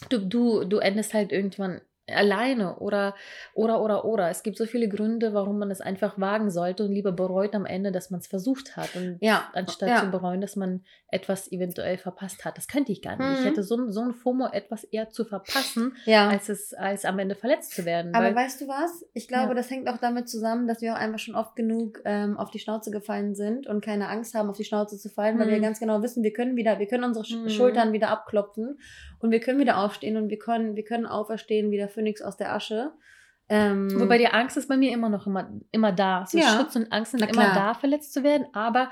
du, du, du endest halt irgendwann alleine oder oder oder oder es gibt so viele Gründe, warum man es einfach wagen sollte und lieber bereut am Ende, dass man es versucht hat und Ja, anstatt ja. zu bereuen, dass man etwas eventuell verpasst hat. Das könnte ich gar nicht. Ich Mhm. hätte so, ein- so ein FOMO, etwas eher zu verpassen, Ja. als es als am Ende verletzt zu werden. Aber weil, weißt du was? Ich glaube, das hängt auch damit zusammen, dass wir auch einfach schon oft genug ähm, auf die Schnauze gefallen sind und keine Angst haben, auf die Schnauze zu fallen, weil wir Mhm. ganz genau wissen, wir können wieder, wir können unsere Mhm. Schultern wieder abklopfen und wir können wieder aufstehen und wir können, wir können auferstehen wie der Phönix aus der Asche. Ähm, Wobei die Angst ist bei mir immer noch immer, immer da. So Ja. Schutz und Angst sind immer da, verletzt zu werden, aber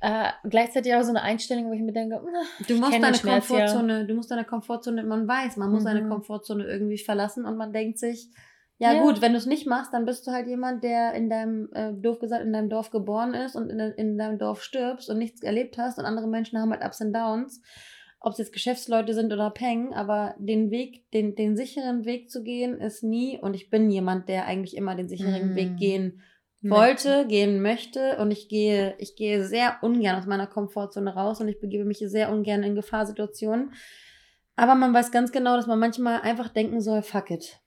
äh, gleichzeitig auch so eine Einstellung, wo ich mir denke, "Na, Du musst deine Schmerz ja." Komfortzone, du musst deine Komfortzone, man weiß, man muss seine Mhm. Komfortzone irgendwie verlassen und man denkt sich, ja, Ja. gut, wenn du es nicht machst, dann bist du halt jemand, der in deinem, äh, doof gesagt, in deinem Dorf geboren ist und in, de- in deinem Dorf stirbst und nichts erlebt hast und andere Menschen haben halt Ups und Downs. Ob es jetzt Geschäftsleute sind oder Peng, aber den Weg, den, den sicheren Weg zu gehen, ist nie, und ich bin jemand, der eigentlich immer den sicheren Mhm. Weg gehen Möchte. wollte, gehen möchte und ich gehe, ich gehe sehr ungern aus meiner Komfortzone raus und ich begebe mich sehr ungern in Gefahrsituationen. Aber man weiß ganz genau, dass man manchmal einfach denken soll, fuck it.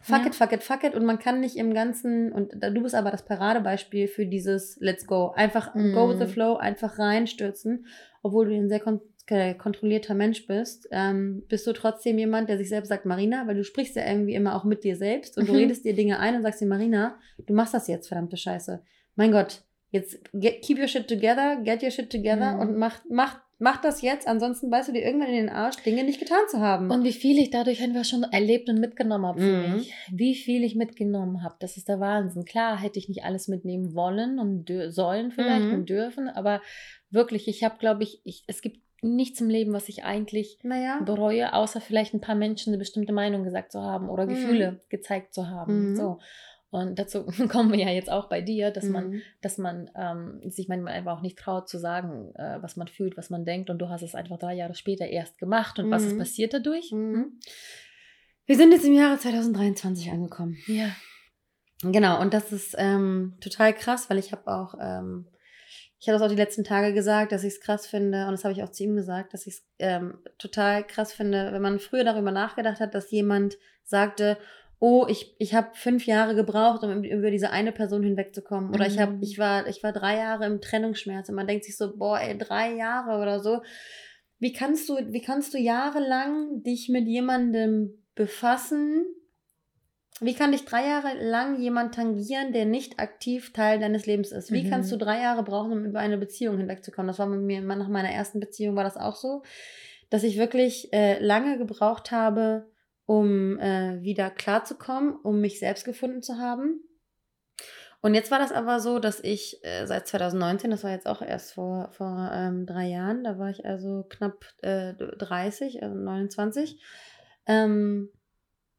Fuck Ja. it, fuck it, fuck it. Und man kann nicht im Ganzen, und da- du bist aber das Paradebeispiel für dieses Let's go. Einfach go with the flow, einfach reinstürzen. Obwohl du ein sehr kon kontrollierter Mensch bist, ähm, bist du trotzdem jemand, der sich selbst sagt, Marina, weil du sprichst ja irgendwie immer auch mit dir selbst und du Mhm. redest dir Dinge ein und sagst dir, Marina, du machst das jetzt, verdammte Scheiße. Mein Gott, jetzt get, keep your shit together, get your shit together Mhm. und mach, mach, mach das jetzt, ansonsten beißt du dir irgendwann in den Arsch, Dinge nicht getan zu haben. Und wie viel ich dadurch einfach schon erlebt und mitgenommen habe für Mhm. mich. Wie viel ich mitgenommen habe. Das ist der Wahnsinn. Klar hätte ich nicht alles mitnehmen wollen und sollen vielleicht Mhm. und dürfen, aber wirklich, ich habe, glaube ich, ich, es gibt nichts im Leben, was ich eigentlich Naja. bereue, außer vielleicht ein paar Menschen eine bestimmte Meinung gesagt zu haben oder Mhm. Gefühle gezeigt zu haben. Mhm. So. Und dazu kommen wir ja jetzt auch bei dir, dass man, Mhm. dass man ähm, sich manchmal einfach auch nicht traut zu sagen, äh, was man fühlt, was man denkt. Und du hast es einfach drei Jahre später erst gemacht. Und was ist Mhm. passiert dadurch? Mhm. Wir sind jetzt im Jahre 2023 angekommen. Ja. Genau, und das ist ähm, total krass, weil ich habe auch, ähm, ich habe das auch die letzten Tage gesagt, dass ich es krass finde, und das habe ich auch zu ihm gesagt, dass ich es ähm, total krass finde, wenn man früher darüber nachgedacht hat, dass jemand sagte, oh, ich, ich habe fünf Jahre gebraucht, um über diese eine Person hinwegzukommen. Oder ich habe, Mhm. ich war, ich war drei Jahre im Trennungsschmerz und man denkt sich so, boah, ey, drei Jahre oder so. Wie kannst du, wie kannst du jahrelang dich mit jemandem befassen? Wie kann dich drei Jahre lang jemand tangieren, der nicht aktiv Teil deines Lebens ist? Wie Mhm. kannst du drei Jahre brauchen, um über eine Beziehung hinwegzukommen? Das war mit mir nach meiner ersten Beziehung war das auch so, dass ich wirklich äh, lange gebraucht habe, um äh, wieder klarzukommen, um mich selbst gefunden zu haben. Und jetzt war das aber so, dass ich äh, seit 2019, das war jetzt auch erst vor, vor ähm, drei Jahren, da war ich also knapp äh, 30, also 29. Ähm,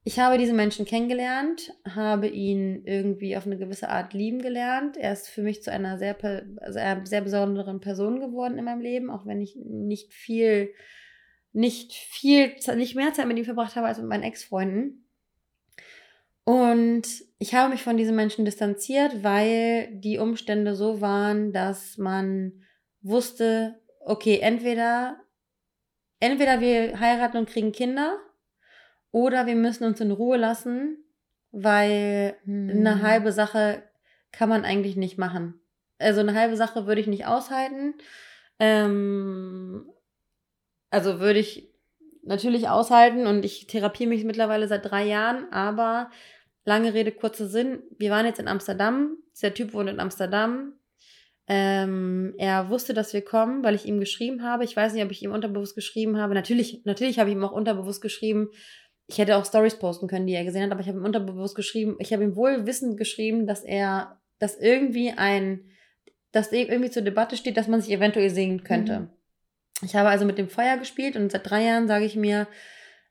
ich habe diesen Menschen kennengelernt, habe ihn irgendwie auf eine gewisse Art lieben gelernt. Er ist für mich zu einer sehr, sehr, sehr besonderen Person geworden in meinem Leben, auch wenn ich nicht viel, nicht viel, nicht mehr Zeit mit ihm verbracht habe als mit meinen Ex-Freunden. Und ich habe mich von diesem Menschen distanziert, weil die Umstände so waren, dass man wusste, okay, entweder, entweder wir heiraten und kriegen Kinder oder wir müssen uns in Ruhe lassen, weil Mhm. eine halbe Sache kann man eigentlich nicht machen. Also eine halbe Sache würde ich nicht aushalten. Ähm, also würde ich natürlich aushalten und ich therapiere mich mittlerweile seit drei Jahren, aber lange Rede, kurzer Sinn. Wir waren jetzt in Amsterdam. Dieser Typ wohnt in Amsterdam. Ähm, er wusste, dass wir kommen, weil ich ihm geschrieben habe. Ich weiß nicht, ob ich ihm unterbewusst geschrieben habe. Natürlich, natürlich habe ich ihm auch unterbewusst geschrieben. Ich hätte auch Stories posten können, die er gesehen hat, aber ich habe ihm unterbewusst geschrieben. Ich habe ihm wohl wissend geschrieben, dass er, dass irgendwie ein, dass irgendwie zur Debatte steht, dass man sich eventuell sehen könnte. Mhm. Ich habe also mit dem Feuer gespielt und seit drei Jahren sage ich mir,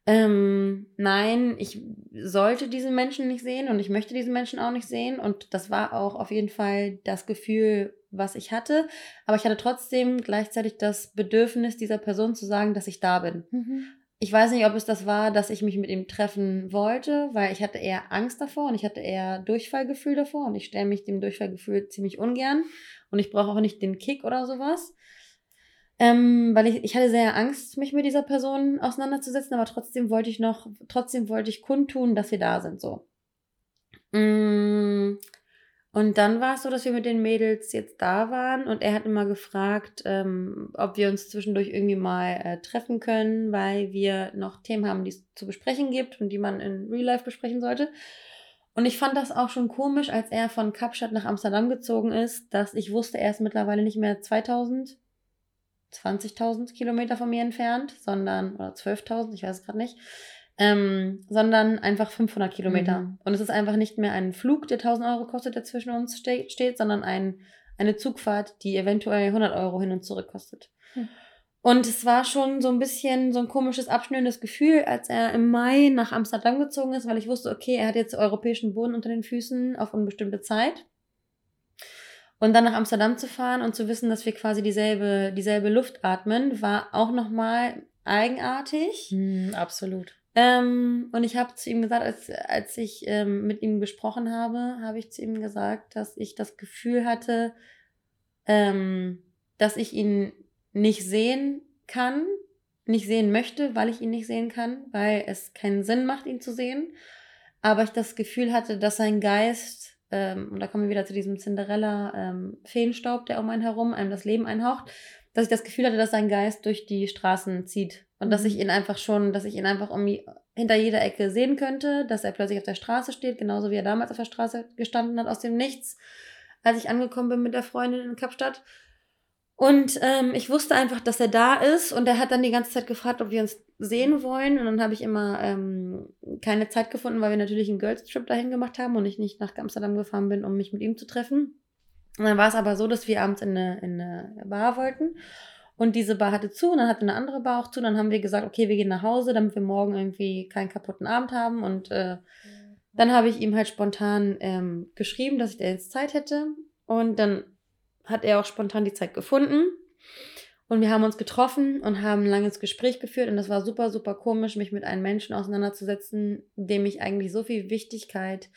ähm, nein, ich sollte diesen Menschen nicht sehen und ich möchte diesen Menschen auch nicht sehen. Und das war auch auf jeden Fall das Gefühl, was ich hatte. Aber ich hatte trotzdem gleichzeitig das Bedürfnis, dieser Person zu sagen, dass ich da bin. Mhm. Ich weiß nicht, ob es das war, dass ich mich mit ihm treffen wollte, weil ich hatte eher Angst davor und ich hatte eher Durchfallgefühl davor und ich stelle mich dem Durchfallgefühl ziemlich ungern und ich brauche auch nicht den Kick oder sowas. Ähm, weil ich, ich hatte sehr Angst, mich mit dieser Person auseinanderzusetzen, aber trotzdem wollte ich noch, trotzdem wollte ich kundtun, dass wir da sind, so. Mm, Und dann war es so, dass wir mit den Mädels jetzt da waren und er hat immer gefragt, ähm, ob wir uns zwischendurch irgendwie mal äh, treffen können, weil wir noch Themen haben, die es zu besprechen gibt und die man in Real Life besprechen sollte. Und ich fand das auch schon komisch, als er von Kapstadt nach Amsterdam gezogen ist, dass ich wusste, er ist mittlerweile nicht mehr 2000, 20.000 Kilometer von mir entfernt, sondern, oder 12.000, ich weiß es gerade nicht, ähm, sondern einfach 500 Kilometer. Mhm. Und es ist einfach nicht mehr ein Flug, der 1000 Euro kostet, der zwischen uns ste steht, sondern ein, eine Zugfahrt, die eventuell 100 Euro hin und zurück kostet. Hm. Und es war schon so ein bisschen so ein komisches, abschnürendes Gefühl, als er im Mai nach Amsterdam gezogen ist, weil ich wusste, okay, er hat jetzt europäischen Boden unter den Füßen auf unbestimmte Zeit. Und dann nach Amsterdam zu fahren und zu wissen, dass wir quasi dieselbe, dieselbe Luft atmen, war auch nochmal eigenartig. Mhm, absolut. Ähm, und ich habe zu ihm gesagt, als, als ich ähm, mit ihm gesprochen habe, habe ich zu ihm gesagt, dass ich das Gefühl hatte, ähm, dass ich ihn nicht sehen kann, nicht sehen möchte, weil ich ihn nicht sehen kann, weil es keinen Sinn macht, ihn zu sehen. Aber ich das Gefühl hatte, dass sein Geist, ähm, und da kommen wir wieder zu diesem Cinderella-Feenstaub, der um einen herum einem das Leben einhaucht, dass ich das Gefühl hatte, dass sein Geist durch die Straßen zieht. Und dass ich ihn einfach schon, dass ich ihn einfach um, hinter jeder Ecke sehen könnte, dass er plötzlich auf der Straße steht, genauso wie er damals auf der Straße gestanden hat, aus dem Nichts, als ich angekommen bin mit der Freundin in Kapstadt. Und ähm, ich wusste einfach, dass er da ist und er hat dann die ganze Zeit gefragt, ob wir uns sehen wollen. Und dann habe ich immer ähm, keine Zeit gefunden, weil wir natürlich einen Girls Trip dahin gemacht haben und ich nicht nach Amsterdam gefahren bin, um mich mit ihm zu treffen. Und dann war es aber so, dass wir abends in eine, in eine Bar wollten. Und diese Bar hatte zu und dann hatte eine andere Bar auch zu. Dann haben wir gesagt, okay, wir gehen nach Hause, damit wir morgen irgendwie keinen kaputten Abend haben. Und äh, dann habe ich ihm halt spontan ähm, geschrieben, dass ich da jetzt Zeit hätte. Und dann hat er auch spontan die Zeit gefunden. Und wir haben uns getroffen und haben ein langes Gespräch geführt. Und das war super, super komisch, mich mit einem Menschen auseinanderzusetzen, dem ich eigentlich so viel Wichtigkeit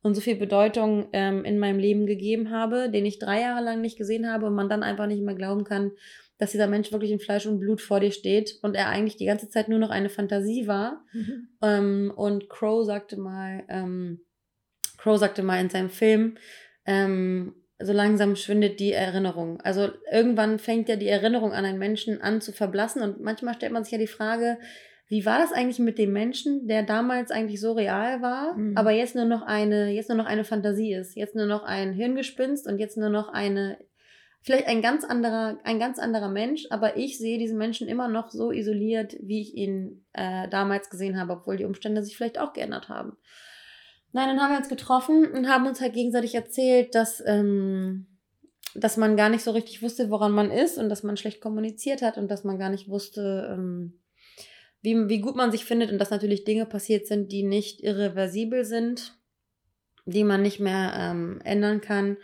und so viel Bedeutung ähm, in meinem Leben gegeben habe, den ich drei Jahre lang nicht gesehen habe und man dann einfach nicht mehr glauben kann, dass dieser Mensch wirklich in Fleisch und Blut vor dir steht und er eigentlich die ganze Zeit nur noch eine Fantasie war. Mhm. Ähm, und Crow sagte mal, ähm, Crow sagte mal in seinem Film, ähm, so langsam schwindet die Erinnerung. Also irgendwann fängt ja die Erinnerung an einen Menschen an zu verblassen und manchmal stellt man sich ja die Frage, wie war das eigentlich mit dem Menschen, der damals eigentlich so real war, mhm. aber jetzt nur noch eine, jetzt nur noch eine Fantasie ist, jetzt nur noch ein Hirngespinst und jetzt nur noch eine, vielleicht ein ganz anderer, ein ganz anderer Mensch, aber ich sehe diesen Menschen immer noch so isoliert, wie ich ihn äh, damals gesehen habe, obwohl die Umstände sich vielleicht auch geändert haben. Nein, dann haben wir uns getroffen und haben uns halt gegenseitig erzählt, dass, ähm, dass man gar nicht so richtig wusste, woran man ist und dass man schlecht kommuniziert hat und dass man gar nicht wusste, ähm, wie, wie gut man sich findet und dass natürlich Dinge passiert sind, die nicht irreversibel sind, die man nicht mehr ähm, ändern kann.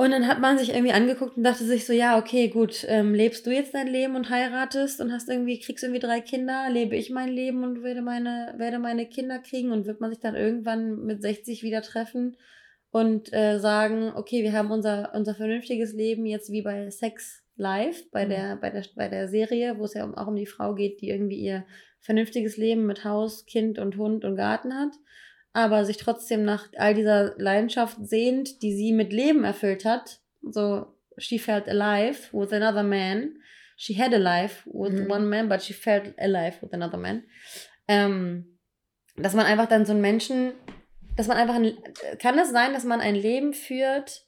Und dann hat man sich irgendwie angeguckt und dachte sich so, ja, okay, gut, ähm, lebst du jetzt dein Leben und heiratest und hast irgendwie, kriegst irgendwie drei Kinder, lebe ich mein Leben und werde meine, werde meine Kinder kriegen und wird man sich dann irgendwann mit 60 wieder treffen und äh, sagen, okay, wir haben unser, unser vernünftiges Leben jetzt wie bei Sex live bei, mhm. der, bei, der, bei der Serie, wo es ja auch um die Frau geht, die irgendwie ihr vernünftiges Leben mit Haus, Kind und Hund und Garten hat, aber sich trotzdem nach all dieser Leidenschaft sehnt, die sie mit Leben erfüllt hat. So, she felt alive with another man. She had a life with mhm. one man, but she felt alive with another man. Ähm, dass man einfach dann so einen Menschen, dass man einfach, ein, kann es sein, dass man ein Leben führt,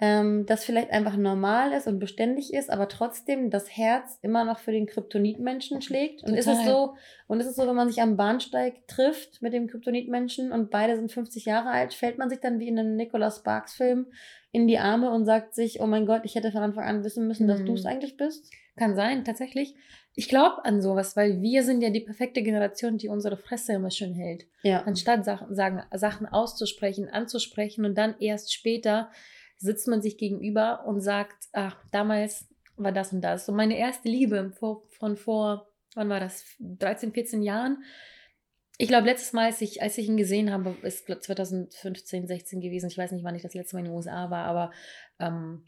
ähm, das vielleicht einfach normal ist und beständig ist, aber trotzdem das Herz immer noch für den Kryptonitmenschen schlägt. Und Total. ist es so, und ist es so, wenn man sich am Bahnsteig trifft mit dem Kryptonitmenschen und beide sind 50 Jahre alt, fällt man sich dann wie in einem Nicholas Sparks Film in die Arme und sagt sich, oh mein Gott, ich hätte von Anfang an wissen müssen, dass du es mhm. eigentlich bist? Kann sein, tatsächlich. Ich glaube an sowas, weil wir sind ja die perfekte Generation, die unsere Fresse immer schön hält. Ja. Anstatt Sachen, sagen, Sachen auszusprechen, anzusprechen und dann erst später sitzt man sich gegenüber und sagt, ach, damals war das und das. So meine erste Liebe vor, von vor, wann war das, 13, 14 Jahren. Ich glaube, letztes Mal, als ich, als ich ihn gesehen habe, ist 2015, 16 gewesen. Ich weiß nicht, wann ich das letzte Mal in den USA war, aber ähm,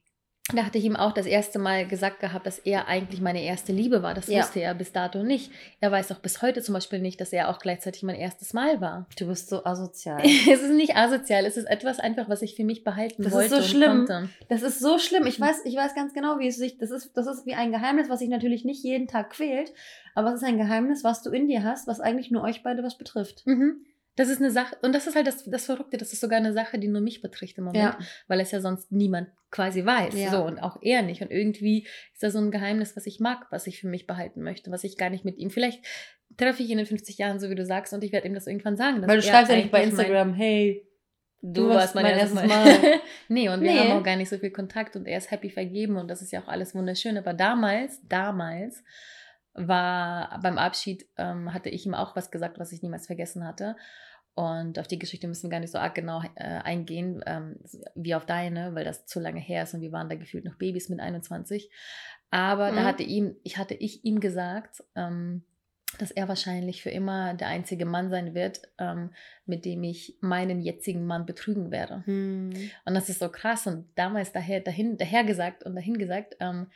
da hatte ich ihm auch das erste Mal gesagt gehabt, dass er eigentlich meine erste Liebe war. Das ja. wusste er bis dato nicht. Er weiß auch bis heute zum Beispiel nicht, dass er auch gleichzeitig mein erstes Mal war. Du bist so asozial. es ist nicht asozial, es ist etwas einfach, was ich für mich behalten das wollte. Das ist so schlimm. Das ist so schlimm. Ich weiß, ich weiß ganz genau, wie es sich, das ist, das ist wie ein Geheimnis, was sich natürlich nicht jeden Tag quält, aber es ist ein Geheimnis, was du in dir hast, was eigentlich nur euch beide was betrifft. Mhm. Das ist eine Sache, und das ist halt das, das Verrückte, das ist sogar eine Sache, die nur mich betrifft im Moment, ja. weil es ja sonst niemand quasi weiß. Ja. So, und auch er nicht. Und irgendwie ist da so ein Geheimnis, was ich mag, was ich für mich behalten möchte, was ich gar nicht mit ihm. Vielleicht treffe ich ihn in 50 Jahren, so wie du sagst, und ich werde ihm das irgendwann sagen. weil du schreibst ja nicht bei Instagram, hey, Du, du warst mein, mein erstes Mal. Mal. nee, und wir nee. haben auch gar nicht so viel Kontakt und er ist happy vergeben und das ist ja auch alles wunderschön. Aber damals, damals war beim Abschied, ähm, hatte ich ihm auch was gesagt, was ich niemals vergessen hatte. Und auf die Geschichte müssen wir gar nicht so arg genau äh, eingehen, ähm, wie auf deine, weil das zu lange her ist und wir waren da gefühlt noch Babys mit 21. Aber mhm. da hatte ihm, ich hatte ich ihm gesagt, ähm, dass er wahrscheinlich für immer der einzige Mann sein wird, ähm, mit dem ich meinen jetzigen Mann betrügen werde. Mhm. Und das ist so krass und damals daher, dahin, daher gesagt und dahin gesagt, ähm,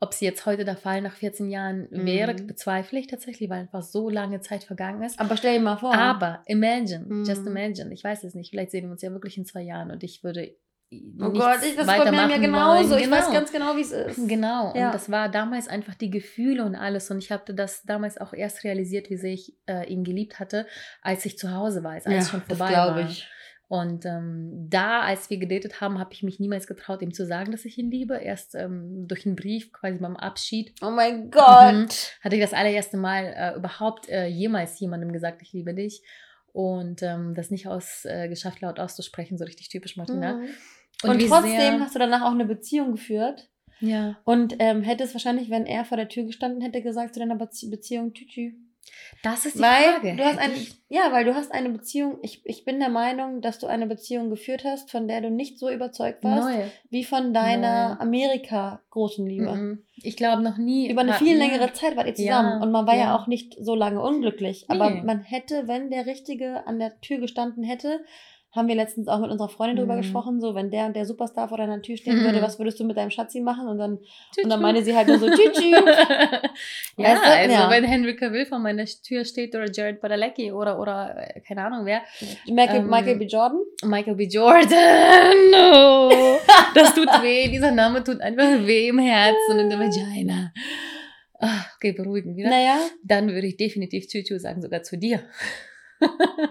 ob sie jetzt heute der Fall nach 14 Jahren wäre, mhm. bezweifle ich tatsächlich, weil einfach so lange Zeit vergangen ist. Aber stell dir mal vor. Aber imagine, mhm. just imagine, ich weiß es nicht, vielleicht sehen wir uns ja wirklich in zwei Jahren und ich würde Oh Gott, ich, das kommt mir ja genauso. Genau. Ich weiß ganz genau, wie es ist. Genau. Ja. Und das war damals einfach die Gefühle und alles. Und ich habe das damals auch erst realisiert, wie sehr ich äh, ihn geliebt hatte, als ich zu Hause war, als alles ja, schon vorbei das war. Ich. Und ähm, da, als wir gedatet haben, habe ich mich niemals getraut, ihm zu sagen, dass ich ihn liebe. Erst ähm, durch einen Brief, quasi beim Abschied. Oh mein Gott! Mhm, hatte ich das allererste Mal äh, überhaupt äh, jemals jemandem gesagt, ich liebe dich. Und ähm, das nicht aus, äh, geschafft, laut auszusprechen, so richtig typisch Martina. Mhm. Und, Und trotzdem hast du danach auch eine Beziehung geführt Ja. Und ähm, hätte es wahrscheinlich, wenn er vor der Tür gestanden hätte, gesagt zu deiner Bezie Beziehung, Tütü. Das ist die Weil Frage. du hast eine, ja, weil du hast eine Beziehung, ich, ich bin der Meinung, dass du eine Beziehung geführt hast, von der du nicht so überzeugt warst, Neu. wie von deiner. Amerika-großen Liebe. Mhm. Ich glaube noch nie. Über eine viel ja. längere Zeit wart ihr Ja, zusammen und man war ja. ja. auch nicht so lange unglücklich. Aber Nee. man hätte, wenn der Richtige an der Tür gestanden hätte, haben wir letztens auch mit unserer Freundin drüber Mhm. gesprochen, so wenn der und der Superstar vor deiner Tür stehen Mhm. würde, was würdest du mit deinem Schatzi machen? Und dann, Tschü, und dann meinte sie halt nur so, tschü, tschü. ja, Weißt du? also Ja. wenn Henry Cavill vor meiner Tür steht oder Jared Padalecki oder, oder äh, keine Ahnung wer, Michael, Ähm, Michael B. Jordan. Michael B. Jordan, no. das tut weh, dieser Name tut einfach weh im Herzen und in der Vagina. Ah, Okay, beruhigen wieder. Naja, Dann würde ich definitiv Tschü sagen, sogar zu dir.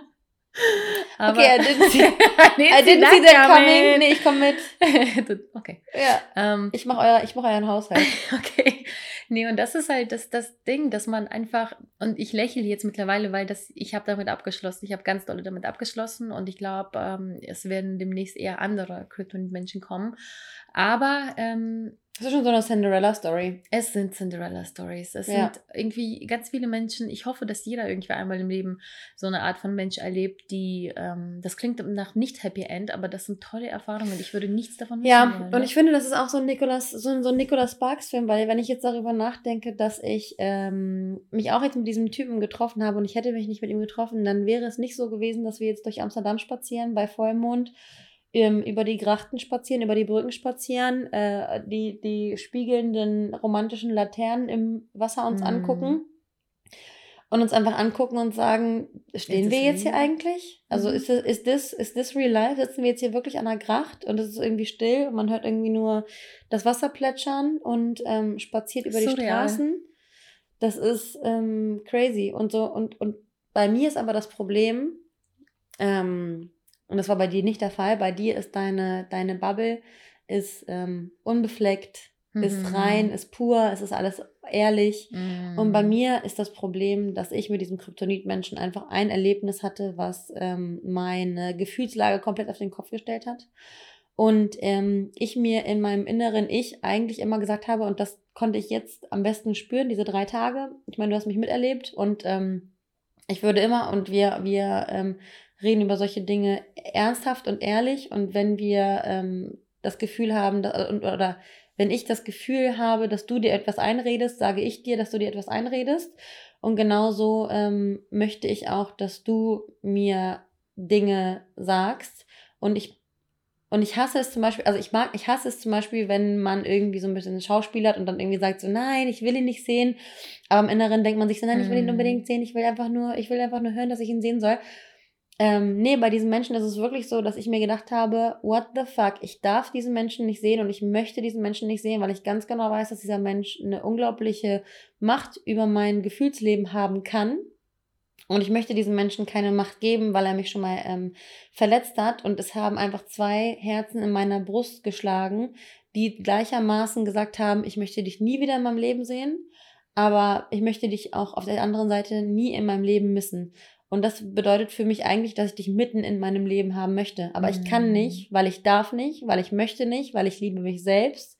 Aber okay, I didn't see, I didn't see that coming. Nee, ich komme mit. okay. Ja, Ähm, ich mache euer, ich mach euren Haushalt. Okay. Nee, und das ist halt das, das Ding, dass man einfach, und ich lächle jetzt mittlerweile, weil das, ich habe damit abgeschlossen, ich habe ganz doll damit abgeschlossen und ich glaube, ähm, es werden demnächst eher andere Kryptonit-Menschen kommen. Aber ähm, Das ist schon so eine Cinderella-Story. es sind Cinderella-Stories. Es Ja. sind irgendwie ganz viele Menschen. Ich hoffe, dass jeder irgendwie einmal im Leben so eine Art von Mensch erlebt, die, ähm, das klingt nach nicht Happy End, aber das sind tolle Erfahrungen. Ich würde nichts davon missen Ja, wollen, und ich finde, das ist auch so ein Nicolas, so ein, so ein Nicolas Sparks-Film, weil wenn ich jetzt darüber nachdenke, dass ich ähm, mich auch jetzt mit diesem Typen getroffen habe und ich hätte mich nicht mit ihm getroffen, dann wäre es nicht so gewesen, dass wir jetzt durch Amsterdam spazieren bei Vollmond, ähm, über die Grachten spazieren, über die Brücken spazieren, äh, die, die spiegelnden romantischen Laternen im Wasser uns Mhm. angucken und uns einfach angucken und sagen, stehen Ist wir jetzt hier eigentlich? Also Mhm. ist das, ist das, ist das real life? Sitzen wir jetzt hier wirklich an der Gracht und es ist irgendwie still und man hört irgendwie nur das Wasser plätschern und ähm, spaziert über die Surreal. Straßen. Das ist ähm, crazy und so und, und bei mir ist aber das Problem, ähm, und das war bei dir nicht der Fall, bei dir ist deine, deine Bubble ist ähm, unbefleckt, ist Mhm. rein, ist pur, es ist alles ehrlich. Und bei Mhm. mir ist das Problem, dass ich mit diesem Kryptonit-Menschen einfach ein Erlebnis hatte, was ähm, meine Gefühlslage komplett auf den Kopf gestellt hat. Und ähm, ich mir in meinem inneren Ich eigentlich immer gesagt habe, und das konnte ich jetzt am besten spüren, diese drei Tage. Ich meine, du hast mich miterlebt und ähm, ich würde immer, und wir, wir ähm, reden über solche Dinge ernsthaft und ehrlich. Und wenn wir ähm, das Gefühl haben, da, und, oder wenn ich das Gefühl habe, dass du dir etwas einredest, sage ich dir, dass du dir etwas einredest. Und genauso ähm, möchte ich auch, dass du mir Dinge sagst. Und ich und ich hasse es zum Beispiel, also ich mag, ich hasse es zum Beispiel, wenn man irgendwie so ein bisschen schauspielert und dann irgendwie sagt so, nein, ich will ihn nicht sehen. Aber im Inneren denkt man sich so, nein, ich will ihn Mhm. unbedingt sehen, ich will einfach nur, ich will einfach nur hören, dass ich ihn sehen soll. Ähm, nee, bei diesen Menschen ist es wirklich so, dass ich mir gedacht habe, what the fuck, ich darf diesen Menschen nicht sehen und ich möchte diesen Menschen nicht sehen, weil ich ganz genau weiß, dass dieser Mensch eine unglaubliche Macht über mein Gefühlsleben haben kann. Und ich möchte diesem Menschen keine Macht geben, weil er mich schon mal ähm, verletzt hat. Und es haben einfach zwei Herzen in meiner Brust geschlagen, die gleichermaßen gesagt haben, ich möchte dich nie wieder in meinem Leben sehen, aber ich möchte dich auch auf der anderen Seite nie in meinem Leben missen. Und das bedeutet für mich eigentlich, dass ich dich mitten in meinem Leben haben möchte. Aber ich kann Mhm. nicht, weil ich darf nicht, weil ich möchte nicht, weil ich liebe mich selbst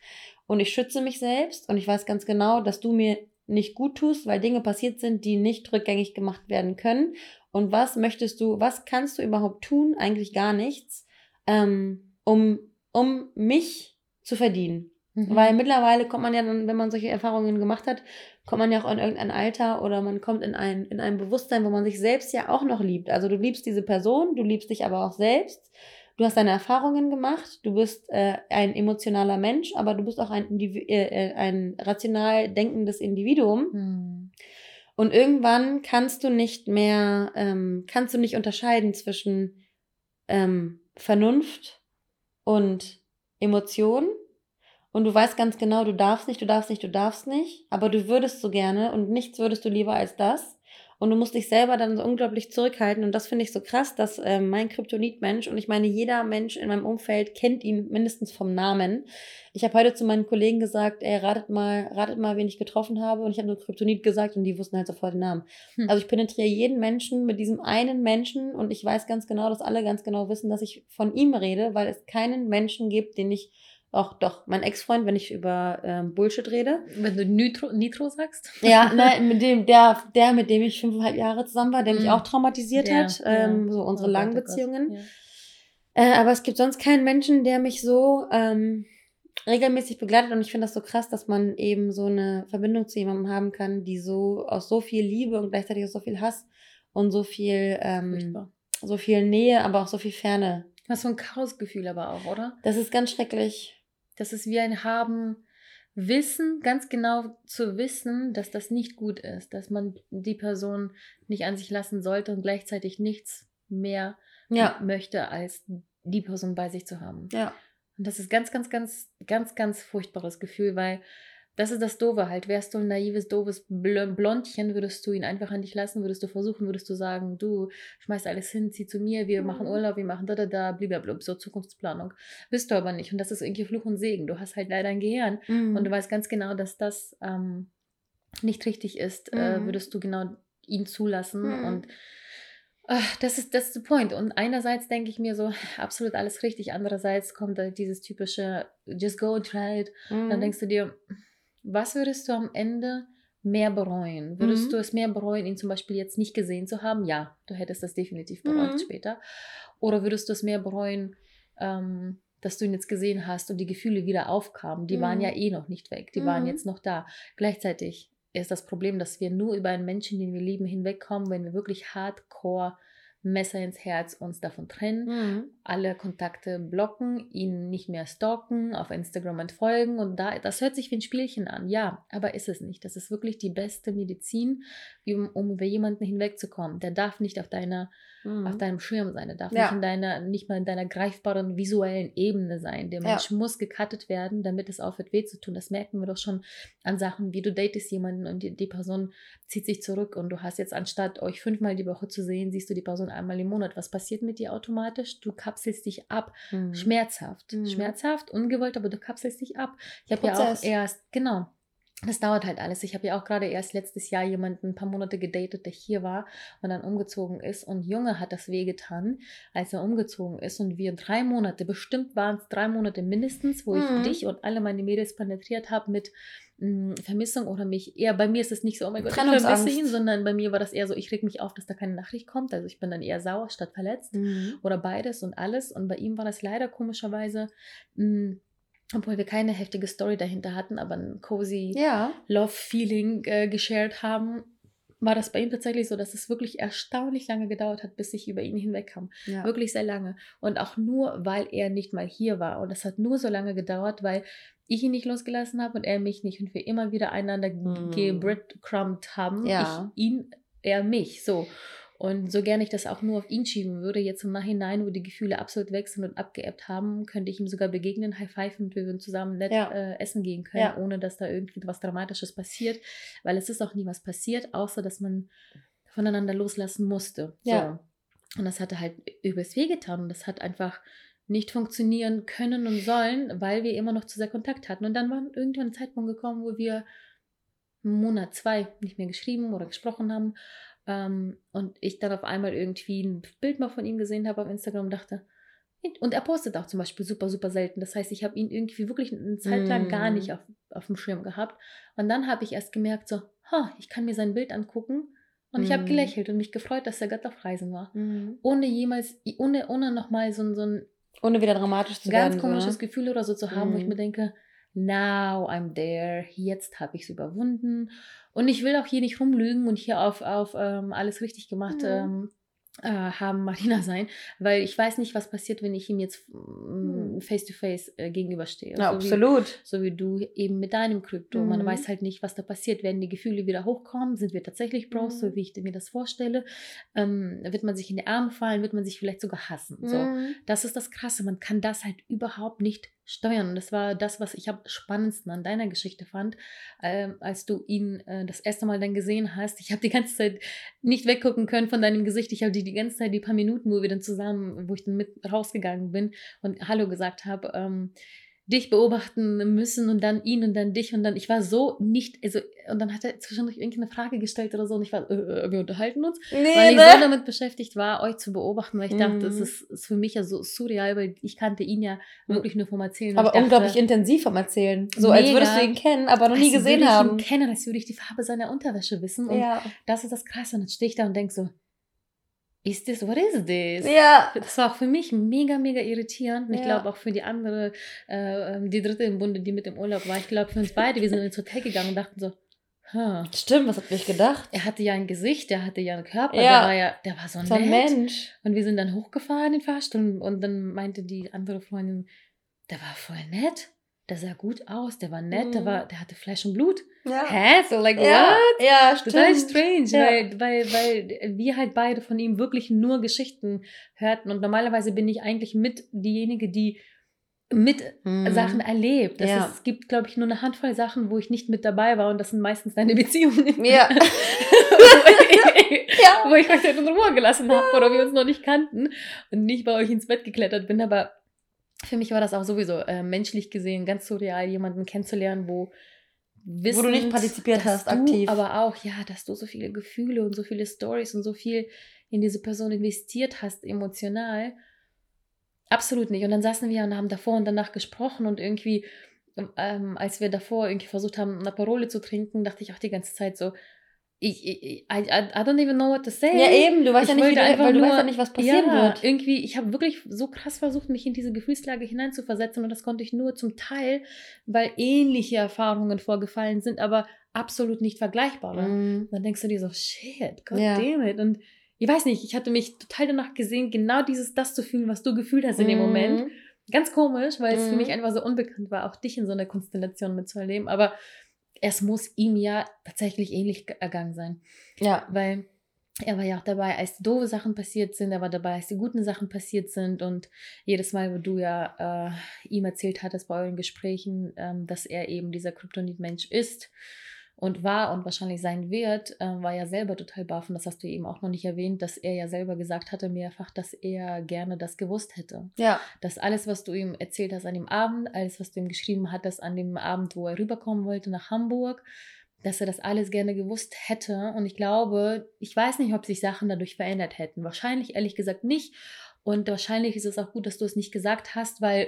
und ich schütze mich selbst. Und ich weiß ganz genau, dass du mir nicht gut tust, weil Dinge passiert sind, die nicht rückgängig gemacht werden können. Und was möchtest du, was kannst du überhaupt tun? Eigentlich gar nichts, ähm, um, um mich zu verdienen. Mhm. Weil mittlerweile kommt man ja dann, wenn man solche Erfahrungen gemacht hat, kommt man ja auch in irgendein Alter oder man kommt in ein, in ein Bewusstsein, wo man sich selbst ja auch noch liebt. Also du liebst diese Person, du liebst dich aber auch selbst. Du hast deine Erfahrungen gemacht, du bist äh, ein emotionaler Mensch, aber du bist auch ein, Indivi äh, ein rational denkendes Individuum. Mhm. Und irgendwann kannst du nicht mehr, ähm, kannst du nicht unterscheiden zwischen ähm, Vernunft und Emotion. Und du weißt ganz genau, du darfst nicht, du darfst nicht, du darfst nicht, aber du würdest so gerne und nichts würdest du lieber als das. Und du musst dich selber dann so unglaublich zurückhalten. Und das finde ich so krass, dass ähm, mein Kryptonit-Mensch, und ich meine, jeder Mensch in meinem Umfeld kennt ihn mindestens vom Namen. Ich habe heute zu meinen Kollegen gesagt, ey, ratet mal, ratet mal, wen ich getroffen habe. Und ich habe nur Kryptonit gesagt und die wussten halt sofort den Namen. Hm. Also ich penetriere jeden Menschen mit diesem einen Menschen und ich weiß ganz genau, dass alle ganz genau wissen, dass ich von ihm rede, weil es keinen Menschen gibt, den ich Auch doch, mein Ex-Freund, wenn ich über ähm, Bullshit rede. Wenn du Nitro, Nitro sagst? Ja, nein, mit dem, der, der, mit dem ich fünfeinhalb Jahre zusammen war, der mich Mhm. auch traumatisiert Ja, hat. Ähm, ja. So unsere Oh langen oh Gott. Beziehungen. Ja. Äh, aber es gibt sonst keinen Menschen, der mich so ähm, regelmäßig begleitet. Und ich finde das so krass, dass man eben so eine Verbindung zu jemandem haben kann, die so aus so viel Liebe und gleichzeitig aus so viel Hass und so viel, ähm, so viel Nähe, aber auch so viel Ferne. Was für ein Chaosgefühl aber auch, oder? Das ist ganz schrecklich. Das ist wie ein Haben, Wissen, ganz genau zu wissen, dass das nicht gut ist, dass man die Person nicht an sich lassen sollte und gleichzeitig nichts mehr Ja. möchte, als die Person bei sich zu haben. Ja. Und das ist ganz, ganz, ganz, ganz, ganz furchtbares Gefühl, weil das ist das Doofe halt. Wärst du ein naives, doofes Bl- Blondchen, würdest du ihn einfach an dich lassen, würdest du versuchen, würdest du sagen, du schmeiß alles hin, zieh zu mir, wir machen Mhm. Urlaub, wir machen da, da, da, blablabla, so Zukunftsplanung. Bist du aber nicht. Und das ist irgendwie Fluch und Segen. Du hast halt leider ein Gehirn Mhm. und du weißt ganz genau, dass das ähm, nicht richtig ist, äh, Mhm. würdest du genau ihn zulassen. Mhm. Und ach, das ist das ist der Point. Und einerseits denke ich mir so, absolut alles richtig. Andererseits kommt halt dieses typische Just go and try it. Mhm. Dann denkst du dir, was würdest du am Ende mehr bereuen? Würdest Mhm. du es mehr bereuen, ihn zum Beispiel jetzt nicht gesehen zu haben? Ja, du hättest das definitiv bereut Mhm. später. Oder würdest du es mehr bereuen, ähm, dass du ihn jetzt gesehen hast und die Gefühle wieder aufkamen? Die waren Mhm. ja eh noch nicht weg, die waren Mhm. jetzt noch da. Gleichzeitig ist das Problem, dass wir nur über einen Menschen, den wir lieben, hinwegkommen, wenn wir wirklich hardcore Messer ins Herz uns davon trennen Mhm. alle Kontakte blocken, ihn nicht mehr stalken, auf Instagram entfolgen und da, das hört sich wie ein Spielchen an, ja, aber ist es nicht. Das ist wirklich die beste Medizin, um, um über jemanden hinwegzukommen. Der darf nicht auf deiner, Mhm. auf deinem Schirm sein, der darf Ja. nicht in deiner, nicht mal in deiner greifbaren visuellen Ebene sein. Der Ja. Mensch muss gecuttet werden, damit es aufhört weh zu tun. Das merken wir doch schon an Sachen, wie du datest jemanden und die, die Person zieht sich zurück und du hast jetzt anstatt euch fünfmal die Woche zu sehen, siehst du die Person einmal im Monat. Was passiert mit dir automatisch? Du kapselst dich ab. Mhm. Schmerzhaft. Mhm. Schmerzhaft, ungewollt, aber du kapselst dich ab. Ich habe ja auch erst, genau. Das dauert halt alles. Ich habe ja auch gerade erst letztes Jahr jemanden ein paar Monate gedatet, der hier war und dann umgezogen ist. Und Junge hat das wehgetan, als er umgezogen ist. Und wir drei Monate, bestimmt waren es drei Monate mindestens, wo Mhm. ich dich und alle meine Mädels penetriert habe mit mh, Vermissung oder mich eher, bei mir ist es nicht so, oh mein Gott, ich vermisse ihn, sondern bei mir war das eher so, ich reg mich auf, dass da keine Nachricht kommt. Also ich bin dann eher sauer statt verletzt Mhm. oder beides und alles. Und bei ihm war das leider komischerweise, mh, obwohl wir keine heftige Story dahinter hatten, aber ein cozy Ja. Love-Feeling äh, geshared haben, war das bei ihm tatsächlich so, dass es wirklich erstaunlich lange gedauert hat, bis ich über ihn hinwegkam. ja. Wirklich sehr lange. Und auch nur, weil er nicht mal hier war. Und das hat nur so lange gedauert, weil ich ihn nicht losgelassen habe und er mich nicht. Und wir immer wieder einander Mhm. gebreadcrumbed haben. Ja. Ich ihn, er mich. So. Und so gerne ich das auch nur auf ihn schieben würde, jetzt im Nachhinein, wo die Gefühle absolut weg sind und abgeebbt haben, könnte ich ihm sogar begegnen, high five und wir würden zusammen nett Ja. äh, essen gehen können, Ja. ohne dass da irgendwie was Dramatisches passiert. Weil es ist auch nie was passiert, außer dass man voneinander loslassen musste. Ja. So. Und das hatte halt übers Weh getan und das hat einfach nicht funktionieren können und sollen, weil wir immer noch zu sehr Kontakt hatten. Und dann war irgendwann ein Zeitpunkt gekommen, wo wir einen Monat, zwei nicht mehr geschrieben oder gesprochen haben. Ähm, und ich dann auf einmal irgendwie ein Bild mal von ihm gesehen habe auf Instagram und dachte, und er postet auch zum Beispiel super, super selten. Das heißt, ich habe ihn irgendwie wirklich eine Zeit lang gar Mm. nicht auf, auf dem Schirm gehabt. Und dann habe ich erst gemerkt, so, ha, ich kann mir sein Bild angucken. Und ich habe Mm. gelächelt und mich gefreut, dass er gerade auf Reisen war. Mhm. Ohne jemals, ohne, ohne nochmal so, ein- so ein Ohne wieder dramatisch zu ganz werden. komisches so, ne? Gefühl oder so zu haben, wo ich Mhm. mir denke, now I'm there, jetzt habe ich es überwunden. Und ich will auch hier nicht rumlügen und hier auf, auf ähm, alles richtig gemacht Mhm. ähm, äh, haben Marina sein, weil ich weiß nicht, was passiert, wenn ich ihm jetzt face to face äh, gegenüberstehe. Ja, So wie- absolut. so wie du eben mit deinem Krypto. Man Mhm. weiß halt nicht, was da passiert. Werden die Gefühle wieder hochkommen? Sind wir tatsächlich Bros, Mhm. so wie ich mir das vorstelle? Ähm, wird man sich in die Arme fallen? Wird man sich vielleicht sogar hassen? So. Mhm. Das ist das Krasse. Man kann das halt überhaupt nicht steuern. Und das war das, was ich am spannendsten an deiner Geschichte fand, ähm, als du ihn äh, das erste Mal dann gesehen hast. Ich habe die ganze Zeit nicht weggucken können von deinem Gesicht. Ich habe die die ganze Zeit, die paar Minuten, wo wir dann zusammen, wo ich dann mit rausgegangen bin und Hallo gesagt habe, ähm, dich beobachten müssen und dann ihn und dann dich und dann, ich war so nicht, also, und dann hat er zwischendurch irgendeine Frage gestellt oder so und ich war, äh, äh wir unterhalten uns, nee, weil ich ne? so damit beschäftigt war, euch zu beobachten, weil ich mhm. dachte, das ist, ist, für mich ja so surreal, weil ich kannte ihn ja mhm. wirklich nur vom Erzählen. Aber dachte, unglaublich intensiv vom Erzählen. So, mega, als würdest du ihn kennen, aber noch nie gesehen haben. Als würde ich ihn kennen, als würde ich die Farbe seiner Unterwäsche wissen und ja. das ist das Krasse und dann stehe ich da und denke so, ist das, what is this? Ja. Das war auch für mich mega, mega irritierend. Und ich glaube auch für die andere, äh, ähm, die dritte im Bunde, die mit dem Urlaub war. Ich glaube für uns beide, wir sind ins Hotel gegangen und dachten so, huh. Stimmt, was hab ich gedacht? Er hatte ja ein Gesicht, der hatte ja einen Körper, ja. der war ja, der war so, so ein Mensch. Und wir sind dann hochgefahren in den Fahrstuhl und dann meinte die andere Freundin, der war voll nett der sah gut aus, der war nett, mhm. der, war, der hatte Fleisch und Blut. Ja. Hä? So, like, ja. what? Ja, stimmt. Total strange, ja. weil, weil, weil wir halt beide von ihm wirklich nur Geschichten hörten. Und normalerweise bin ich eigentlich mit diejenige, die mit mhm. Sachen erlebt. Das ja. ist, es gibt, glaube ich, nur eine Handvoll Sachen, wo ich nicht mit dabei war und das sind meistens deine Beziehungen. Ja. ja. Wo ich euch halt in Ruhe gelassen habe oder wir uns noch nicht kannten und nicht bei euch ins Bett geklettert bin, aber für mich war das auch sowieso äh, menschlich gesehen ganz surreal, jemanden kennenzulernen, wo Wissend, wo du nicht partizipiert hast, du, aktiv. Aber auch, ja, dass du so viele Gefühle und so viele Stories und so viel in diese Person investiert hast, emotional. Absolut nicht. Und dann saßen wir und haben davor und danach gesprochen und irgendwie, ähm, als wir davor irgendwie versucht haben, eine Parole zu trinken, dachte ich auch die ganze Zeit so, ich, ich, I, I don't even know what to say. Ja, eben, du weißt ich ja nicht, wie, weil du weißt ja nicht, was passieren ja, wird. Irgendwie, ich habe wirklich so krass versucht, mich in diese Gefühlslage hineinzuversetzen und das konnte ich nur zum Teil, weil ähnliche Erfahrungen vorgefallen sind, aber absolut nicht vergleichbar. Mm. Dann denkst du dir so, shit, God ja. damn it. Und ich weiß nicht, ich hatte mich total danach gesehen, genau dieses, das zu fühlen, was du gefühlt hast in mm. dem Moment. Mhm. Ganz komisch, weil mm. es für mhm. mich einfach so unbekannt war, auch dich in so einer Konstellation mitzuerleben. Aber es muss ihm ja tatsächlich ähnlich ergangen sein. Ja. Weil er war ja auch dabei, als die doofe Sachen passiert sind, er war dabei, als die guten Sachen passiert sind und jedes Mal, wo du ja äh, ihm erzählt hattest bei euren Gesprächen, ähm, dass er eben dieser Kryptonit-Mensch ist, und war und wahrscheinlich sein wird, äh, war ja selber total baff. Und das hast du eben auch noch nicht erwähnt, dass er ja selber gesagt hatte mehrfach, dass er gerne das gewusst hätte. Ja. Dass alles, was du ihm erzählt hast an dem Abend, alles, was du ihm geschrieben hattest an dem Abend, wo er rüberkommen wollte nach Hamburg, dass er das alles gerne gewusst hätte. Und ich glaube, ich weiß nicht, ob sich Sachen dadurch verändert hätten. Wahrscheinlich ehrlich gesagt nicht. Und wahrscheinlich ist es auch gut, dass du es nicht gesagt hast, weil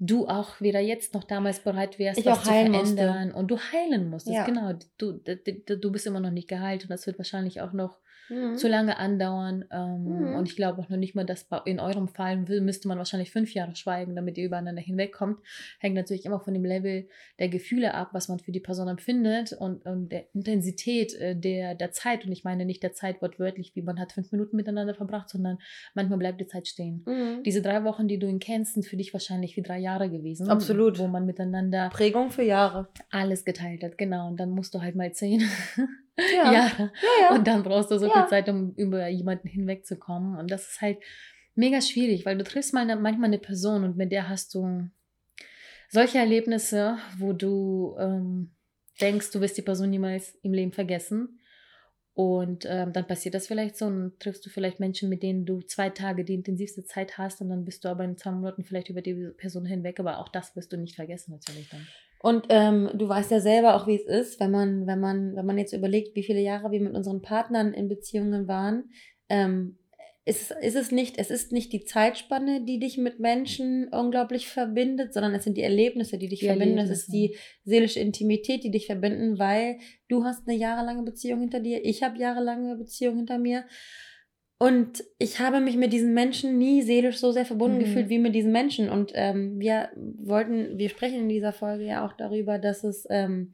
du auch weder jetzt noch damals bereit wärst, ich was zu verändern musste. und du heilen musstest. Ja. Genau, du, du, du bist immer noch nicht geheilt und das wird wahrscheinlich auch noch mhm. zu lange andauern. Ähm, mhm. Und ich glaube auch noch nicht mal, dass in eurem Fall müsste man wahrscheinlich fünf Jahre schweigen, damit ihr übereinander hinwegkommt. Hängt natürlich immer von dem Level der Gefühle ab, was man für die Person empfindet und, und der Intensität äh, der, der Zeit. Und ich meine nicht der Zeit wortwörtlich, wie man hat fünf Minuten miteinander verbracht, sondern manchmal bleibt die Zeit stehen. Mhm. Diese drei Wochen, die du ihn kennst, sind für dich wahrscheinlich wie drei Jahre gewesen. Absolut. Wo man miteinander Prägung für Jahre. Alles geteilt hat, genau. Und dann musst du halt mal zehn ja. Jahre. Ja, ja. Und dann brauchst du so viel Zeit, um über jemanden hinwegzukommen. Und das ist halt mega schwierig, weil du triffst mal eine, manchmal eine Person und mit der hast du solche Erlebnisse, wo du ähm, denkst, du wirst die Person niemals im Leben vergessen. Und ähm, dann passiert das vielleicht so und triffst du vielleicht Menschen, mit denen du zwei Tage die intensivste Zeit hast und dann bist du aber in zwei Monaten vielleicht über die Person hinweg, aber auch das wirst du nicht vergessen natürlich dann. Und ähm, du weißt ja selber auch, wie es ist, wenn man, wenn man, wenn man jetzt überlegt, wie viele Jahre wir mit unseren Partnern in Beziehungen waren, ähm, ist, ist es nicht, es ist nicht die Zeitspanne, die dich mit Menschen unglaublich verbindet, sondern es sind die Erlebnisse, die dich die verbinden. Es ist die seelische Intimität, die dich verbinden, weil du hast eine jahrelange Beziehung hinter dir, ich habe jahrelange Beziehung hinter mir. Und ich habe mich mit diesen Menschen nie seelisch so sehr verbunden mhm. gefühlt wie mit diesen Menschen. Und ähm, wir wollten, wir sprechen in dieser Folge ja auch darüber, dass es, ähm,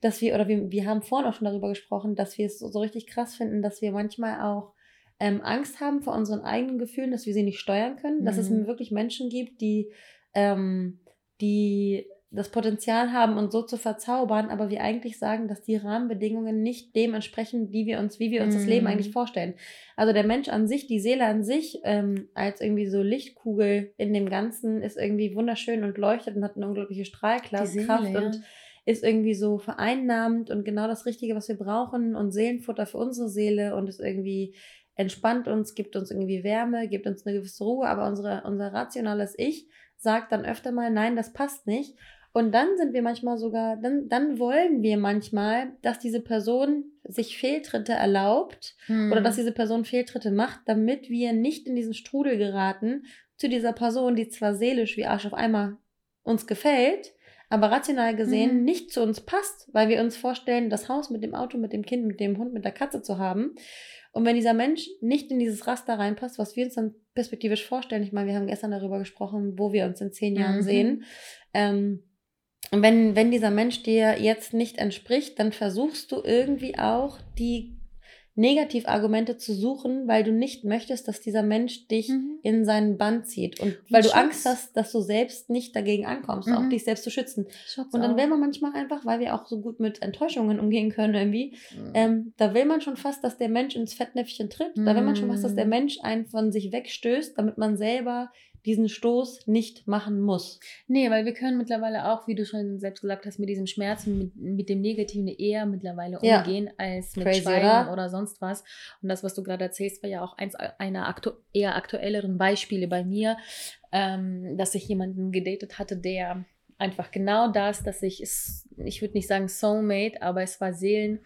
dass wir, oder wir, wir haben vorhin auch schon darüber gesprochen, dass wir es so, so richtig krass finden, dass wir manchmal auch ähm, Angst haben vor unseren eigenen Gefühlen, dass wir sie nicht steuern können. Mhm. Dass es mhm. wirklich Menschen gibt, die, ähm, die das Potenzial haben, uns so zu verzaubern, aber wir eigentlich sagen, dass die Rahmenbedingungen nicht dem entsprechen, die wir uns, wie wir uns mm. das Leben mhm. eigentlich vorstellen. Also der Mensch an sich, die Seele an sich, ähm, als irgendwie so Lichtkugel in dem Ganzen, ist irgendwie wunderschön und leuchtet und hat eine unglaubliche Strahlkraft ja. und ist irgendwie so vereinnahmend und genau das Richtige, was wir brauchen und Seelenfutter für unsere Seele und ist irgendwie entspannt uns, gibt uns irgendwie Wärme, gibt uns eine gewisse Ruhe, aber unsere, unser rationales Ich sagt dann öfter mal, nein, das passt nicht. Und dann sind wir manchmal sogar, dann, dann wollen wir manchmal, dass diese Person sich Fehltritte erlaubt Hm. oder dass diese Person Fehltritte macht, damit wir nicht in diesen Strudel geraten zu dieser Person, die zwar seelisch wie Arsch auf einmal uns gefällt, aber rational gesehen Mhm. nicht zu uns passt, weil wir uns vorstellen, das Haus mit dem Auto, mit dem Kind, mit dem Hund, mit der Katze zu haben. Und wenn dieser Mensch nicht in dieses Raster reinpasst, was wir uns dann perspektivisch vorstellen, ich meine, wir haben gestern darüber gesprochen, wo wir uns in zehn Jahren Mhm. sehen, ähm, und wenn, wenn dieser Mensch dir jetzt nicht entspricht, dann versuchst du irgendwie auch die Negativargumente zu suchen, weil du nicht möchtest, dass dieser Mensch dich Mhm. in seinen Bann zieht. Und Wie weil du Schutz. Angst hast, dass du selbst nicht dagegen ankommst, auch Mhm. dich selbst zu schützen. Schutz Und dann auch. will man manchmal einfach, weil wir auch so gut mit Enttäuschungen umgehen können irgendwie, Mhm. ähm, da will man schon fast, dass der Mensch ins Fettnäpfchen tritt. Da will man schon fast, dass der Mhm. Mensch einen von sich wegstößt, damit man selber diesen Stoß nicht machen muss. Nee, weil wir können mittlerweile auch, wie du schon selbst gesagt hast, mit diesem Schmerz, mit, mit dem Negativen eher mittlerweile Ja. umgehen, als mit Crazy, Schweigen oder? oder? sonst was. Und das, was du gerade erzählst, war ja auch eins einer aktu eher aktuelleren Beispiele bei mir, ähm, dass ich jemanden gedatet hatte, der einfach genau das, dass ich es, ich würde nicht sagen Soulmate, aber es war Seelen,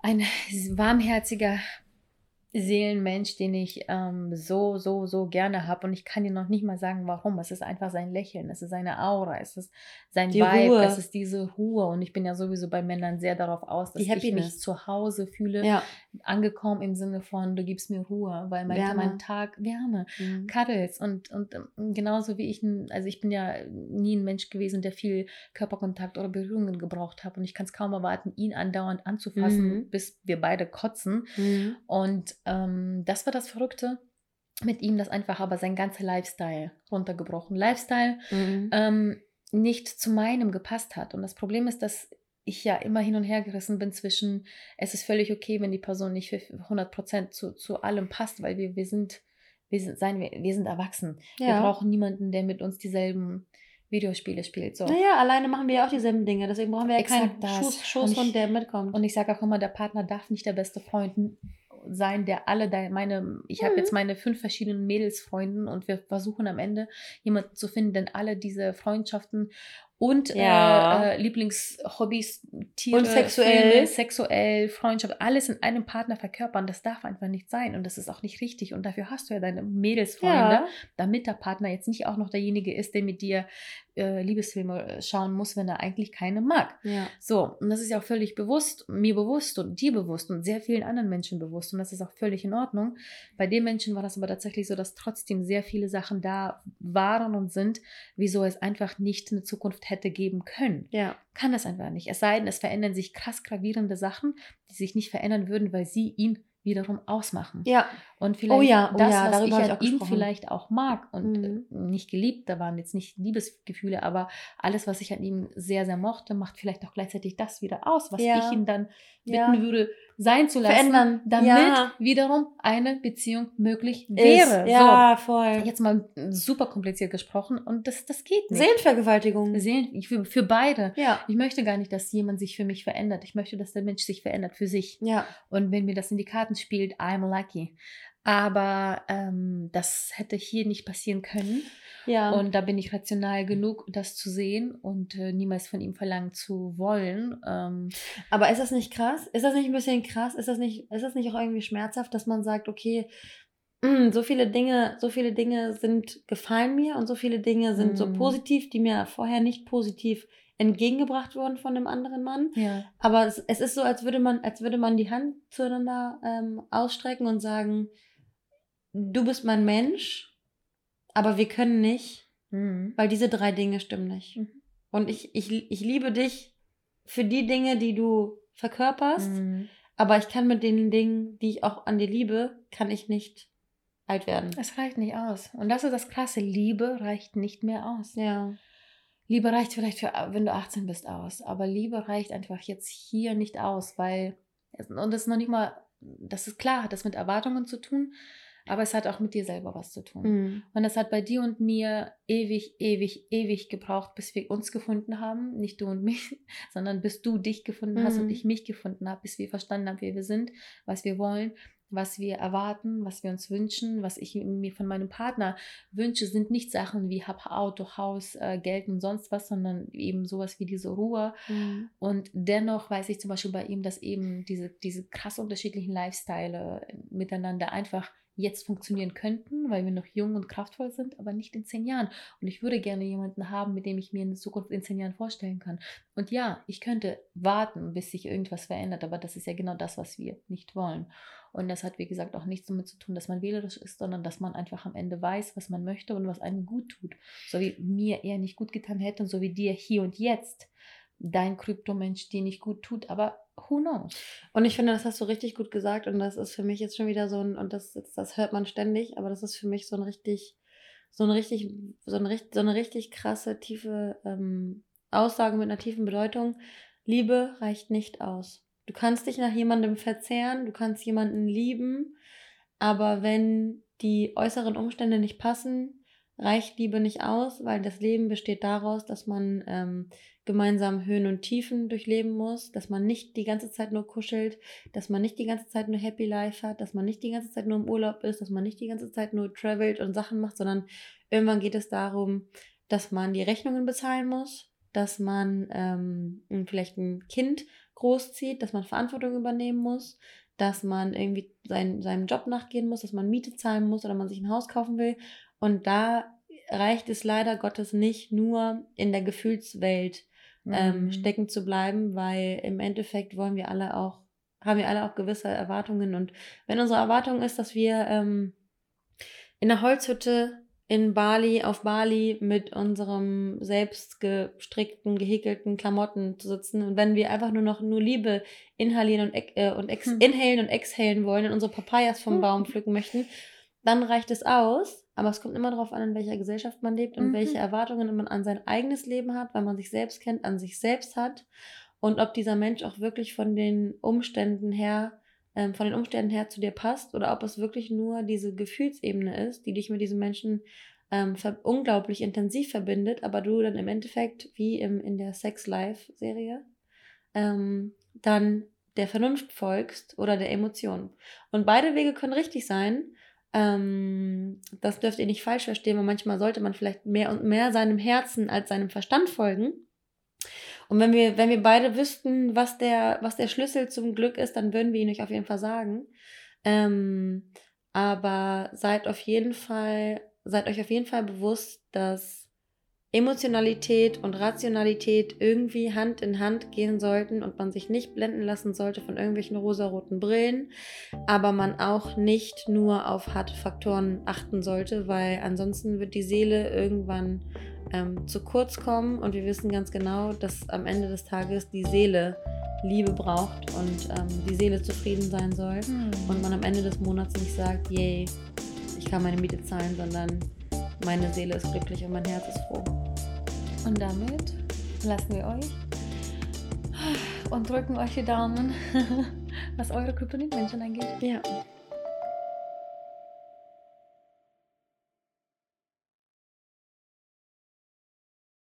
ein warmherziger Seelenmensch, den ich ähm, so, so, so gerne habe. Und ich kann dir noch nicht mal sagen, warum. Es ist einfach sein Lächeln, es ist seine Aura, es ist sein Die Vibe, Ruhe. es ist diese Ruhe. Und ich bin ja sowieso bei Männern sehr darauf aus, dass ich mich zu Hause fühle, Ja. angekommen im Sinne von, du gibst mir Ruhe, weil mein, Wärme. mein Tag Wärme. Mhm. Cuddles und, und ähm, genauso wie ich, also ich bin ja nie ein Mensch gewesen, der viel Körperkontakt oder Berührungen gebraucht hat und ich kann es kaum erwarten, ihn andauernd anzufassen, Mhm. bis wir beide kotzen. Mhm. Und ähm, das war das Verrückte mit ihm, das einfach aber sein ganzer Lifestyle runtergebrochen. Lifestyle Mhm. ähm, nicht zu meinem gepasst hat. Und das Problem ist, dass ich ja immer hin und her gerissen bin zwischen, es ist völlig okay, wenn die Person nicht für 100% zu, zu allem passt, weil wir, wir sind, wir sind, seien wir, wir sind erwachsen. Wir Ja. brauchen niemanden, der mit uns dieselben Videospiele spielt. So. Naja, alleine machen wir ja auch dieselben Dinge. Deswegen brauchen wir ja keinen Exakt das. Schoß, Schoßhund, der mitkommt. Und ich sage auch immer, der Partner darf nicht der beste Freund sein, der alle de- meine, ich habe Mhm. jetzt meine fünf verschiedenen Mädelsfreunden und wir versuchen am Ende jemanden zu finden, denn alle diese Freundschaften und Ja. äh, äh, Lieblingshobbys, Tiere, Und sexuell. Filme, sexuell, Freundschaft, alles in einem Partner verkörpern, das darf einfach nicht sein und das ist auch nicht richtig und dafür hast du ja deine Mädelsfreunde, ja. damit der Partner jetzt nicht auch noch derjenige ist, der mit dir äh, Liebesfilme äh, schauen muss, wenn er eigentlich keine mag. ja. So, und das ist ja auch völlig bewusst, mir bewusst und dir bewusst und sehr vielen anderen Menschen bewusst. Und das ist auch völlig in Ordnung. Bei den Menschen war das aber tatsächlich so, dass trotzdem sehr viele Sachen da waren und sind, wieso es einfach nicht eine Zukunft hätte geben können. Ja. Kann es einfach nicht. Es sei denn, es verändern sich krass gravierende Sachen, die sich nicht verändern würden, weil sie ihn wiederum ausmachen. Ja. Und vielleicht Oh ja, oh das, ja, was ich an auch ihm vielleicht auch mag und Mhm. äh, nicht geliebt, da waren jetzt nicht Liebesgefühle, aber alles, was ich an ihm sehr, sehr mochte, macht vielleicht auch gleichzeitig das wieder aus, was Ja. ich ihn dann bitten Ja. würde, sein zu lassen, Verändern. damit Ja. wiederum eine Beziehung möglich Ist, wäre. ja, voll. So, jetzt mal super kompliziert gesprochen und das, das geht nicht. Seelenvergewaltigung. Seelen, für, für beide. Ja. Ich möchte gar nicht, dass jemand sich für mich verändert. Ich möchte, dass der Mensch sich verändert für sich. Ja. Und wenn mir das in die Karten spielt, I'm lucky. Aber ähm, das hätte hier nicht passieren können. Ja. Und da bin ich rational genug, das zu sehen und äh, niemals von ihm verlangen zu wollen. Ähm, Aber ist das nicht krass? Ist das nicht ein bisschen krass? Ist das nicht, ist das nicht auch irgendwie schmerzhaft, dass man sagt, okay, mh, so viele Dinge, so viele Dinge sind gefallen mir und so viele Dinge sind so Mhm. positiv, die mir vorher nicht positiv entgegengebracht wurden von einem anderen Mann. ja. Aber es, es ist so, als würde man, als würde man die Hand zueinander ähm, ausstrecken und sagen, du bist mein Mensch, aber wir können nicht, Mhm. weil diese drei Dinge stimmen nicht. Mhm. Und ich, ich, ich liebe dich für die Dinge, die du verkörperst, Mhm. aber ich kann mit den Dingen, die ich auch an dir liebe, kann ich nicht alt werden. Es reicht nicht aus. Und das ist das Krasse. Liebe reicht nicht mehr aus. Ja. Liebe reicht vielleicht für, wenn du 18 bist, aus. Aber Liebe reicht einfach jetzt hier nicht aus, weil, und das ist noch nicht mal, das ist klar, hat das mit Erwartungen zu tun, aber es hat auch mit dir selber was zu tun. Mhm. Und es hat bei dir und mir ewig, ewig, ewig gebraucht, bis wir uns gefunden haben. Nicht du und mich, sondern bis du dich gefunden hast Mhm. und ich mich gefunden habe, bis wir verstanden haben, wer wir sind, was wir wollen. Was wir erwarten, was wir uns wünschen, was ich mir von meinem Partner wünsche, sind nicht Sachen wie hab Auto, Haus, äh, Geld und sonst was, sondern eben sowas wie diese Ruhe. Mhm. Und dennoch weiß ich zum Beispiel bei ihm, dass eben diese, diese krass unterschiedlichen Lifestyle miteinander einfach jetzt funktionieren könnten, weil wir noch jung und kraftvoll sind, aber nicht in zehn Jahren. Und ich würde gerne jemanden haben, mit dem ich mir in Zukunft in zehn Jahren vorstellen kann. Und ja, ich könnte warten, bis sich irgendwas verändert, aber das ist ja genau das, was wir nicht wollen. Und das hat, wie gesagt, auch nichts damit zu tun, dass man wählerisch ist, sondern dass man einfach am Ende weiß, was man möchte und was einem gut tut. So wie mir eher nicht gut getan hätte und so wie dir hier und jetzt dein Kryptomensch dir nicht gut tut, aber who knows? Und ich finde, das hast du richtig gut gesagt und das ist für mich jetzt schon wieder so ein, und das, das hört man ständig, aber das ist für mich so ein richtig, so eine richtig, so eine, so eine richtig krasse, tiefe ähm, Aussage mit einer tiefen Bedeutung. Liebe reicht nicht aus. Du kannst dich nach jemandem verzehren, du kannst jemanden lieben, aber wenn die äußeren Umstände nicht passen, reicht Liebe nicht aus, weil das Leben besteht daraus, dass man ähm, gemeinsam Höhen und Tiefen durchleben muss, dass man nicht die ganze Zeit nur kuschelt, dass man nicht die ganze Zeit nur Happy Life hat, dass man nicht die ganze Zeit nur im Urlaub ist, dass man nicht die ganze Zeit nur travelt und Sachen macht, sondern irgendwann geht es darum, dass man die Rechnungen bezahlen muss, dass man ähm, vielleicht ein Kind großzieht, dass man Verantwortung übernehmen muss, dass man irgendwie sein, seinem Job nachgehen muss, dass man Miete zahlen muss oder man sich ein Haus kaufen will. Und da reicht es leider Gottes nicht nur in der Gefühlswelt ähm, mhm. stecken zu bleiben, weil im Endeffekt wollen wir alle auch, haben wir alle auch gewisse Erwartungen. Und wenn unsere Erwartung ist, dass wir ähm, in der Holzhütte in Bali, auf Bali mit unserem selbst gestrickten, gehäkelten Klamotten zu sitzen. Und wenn wir einfach nur noch nur Liebe inhalieren und, äh, und ex hm. inhalen und exhalen wollen und unsere Papayas vom hm. Baum pflücken möchten, dann reicht es aus. Aber es kommt immer darauf an, in welcher Gesellschaft man lebt und mhm. welche Erwartungen man an sein eigenes Leben hat, weil man sich selbst kennt, an sich selbst hat und ob dieser Mensch auch wirklich von den Umständen her ähm, von den Umständen her zu dir passt oder ob es wirklich nur diese Gefühlsebene ist, die dich mit diesem Menschen ähm, unglaublich intensiv verbindet, aber du dann im Endeffekt, wie im, in der Sex Life-Serie, ähm, dann der Vernunft folgst oder der Emotion. Und beide Wege können richtig sein. Ähm, das dürft ihr nicht falsch verstehen, weil manchmal sollte man vielleicht mehr und mehr seinem Herzen als seinem Verstand folgen. Und wenn wir, wenn wir beide wüssten, was der, was der Schlüssel zum Glück ist, dann würden wir ihn euch auf jeden Fall sagen. Ähm, aber seid auf jeden Fall, seid euch auf jeden Fall bewusst, dass Emotionalität und Rationalität irgendwie Hand in Hand gehen sollten und man sich nicht blenden lassen sollte von irgendwelchen rosaroten Brillen, aber man auch nicht nur auf harte Faktoren achten sollte, weil ansonsten wird die Seele irgendwann ähm, zu kurz kommen und wir wissen ganz genau, dass am Ende des Tages die Seele Liebe braucht und ähm, die Seele zufrieden sein soll mhm. und man am Ende des Monats nicht sagt, yay, ich kann meine Miete zahlen, sondern meine Seele ist glücklich und mein Herz ist froh. Und damit lassen wir euch und drücken euch die Daumen, was eure Kryptonit-Menschen angeht. Ja.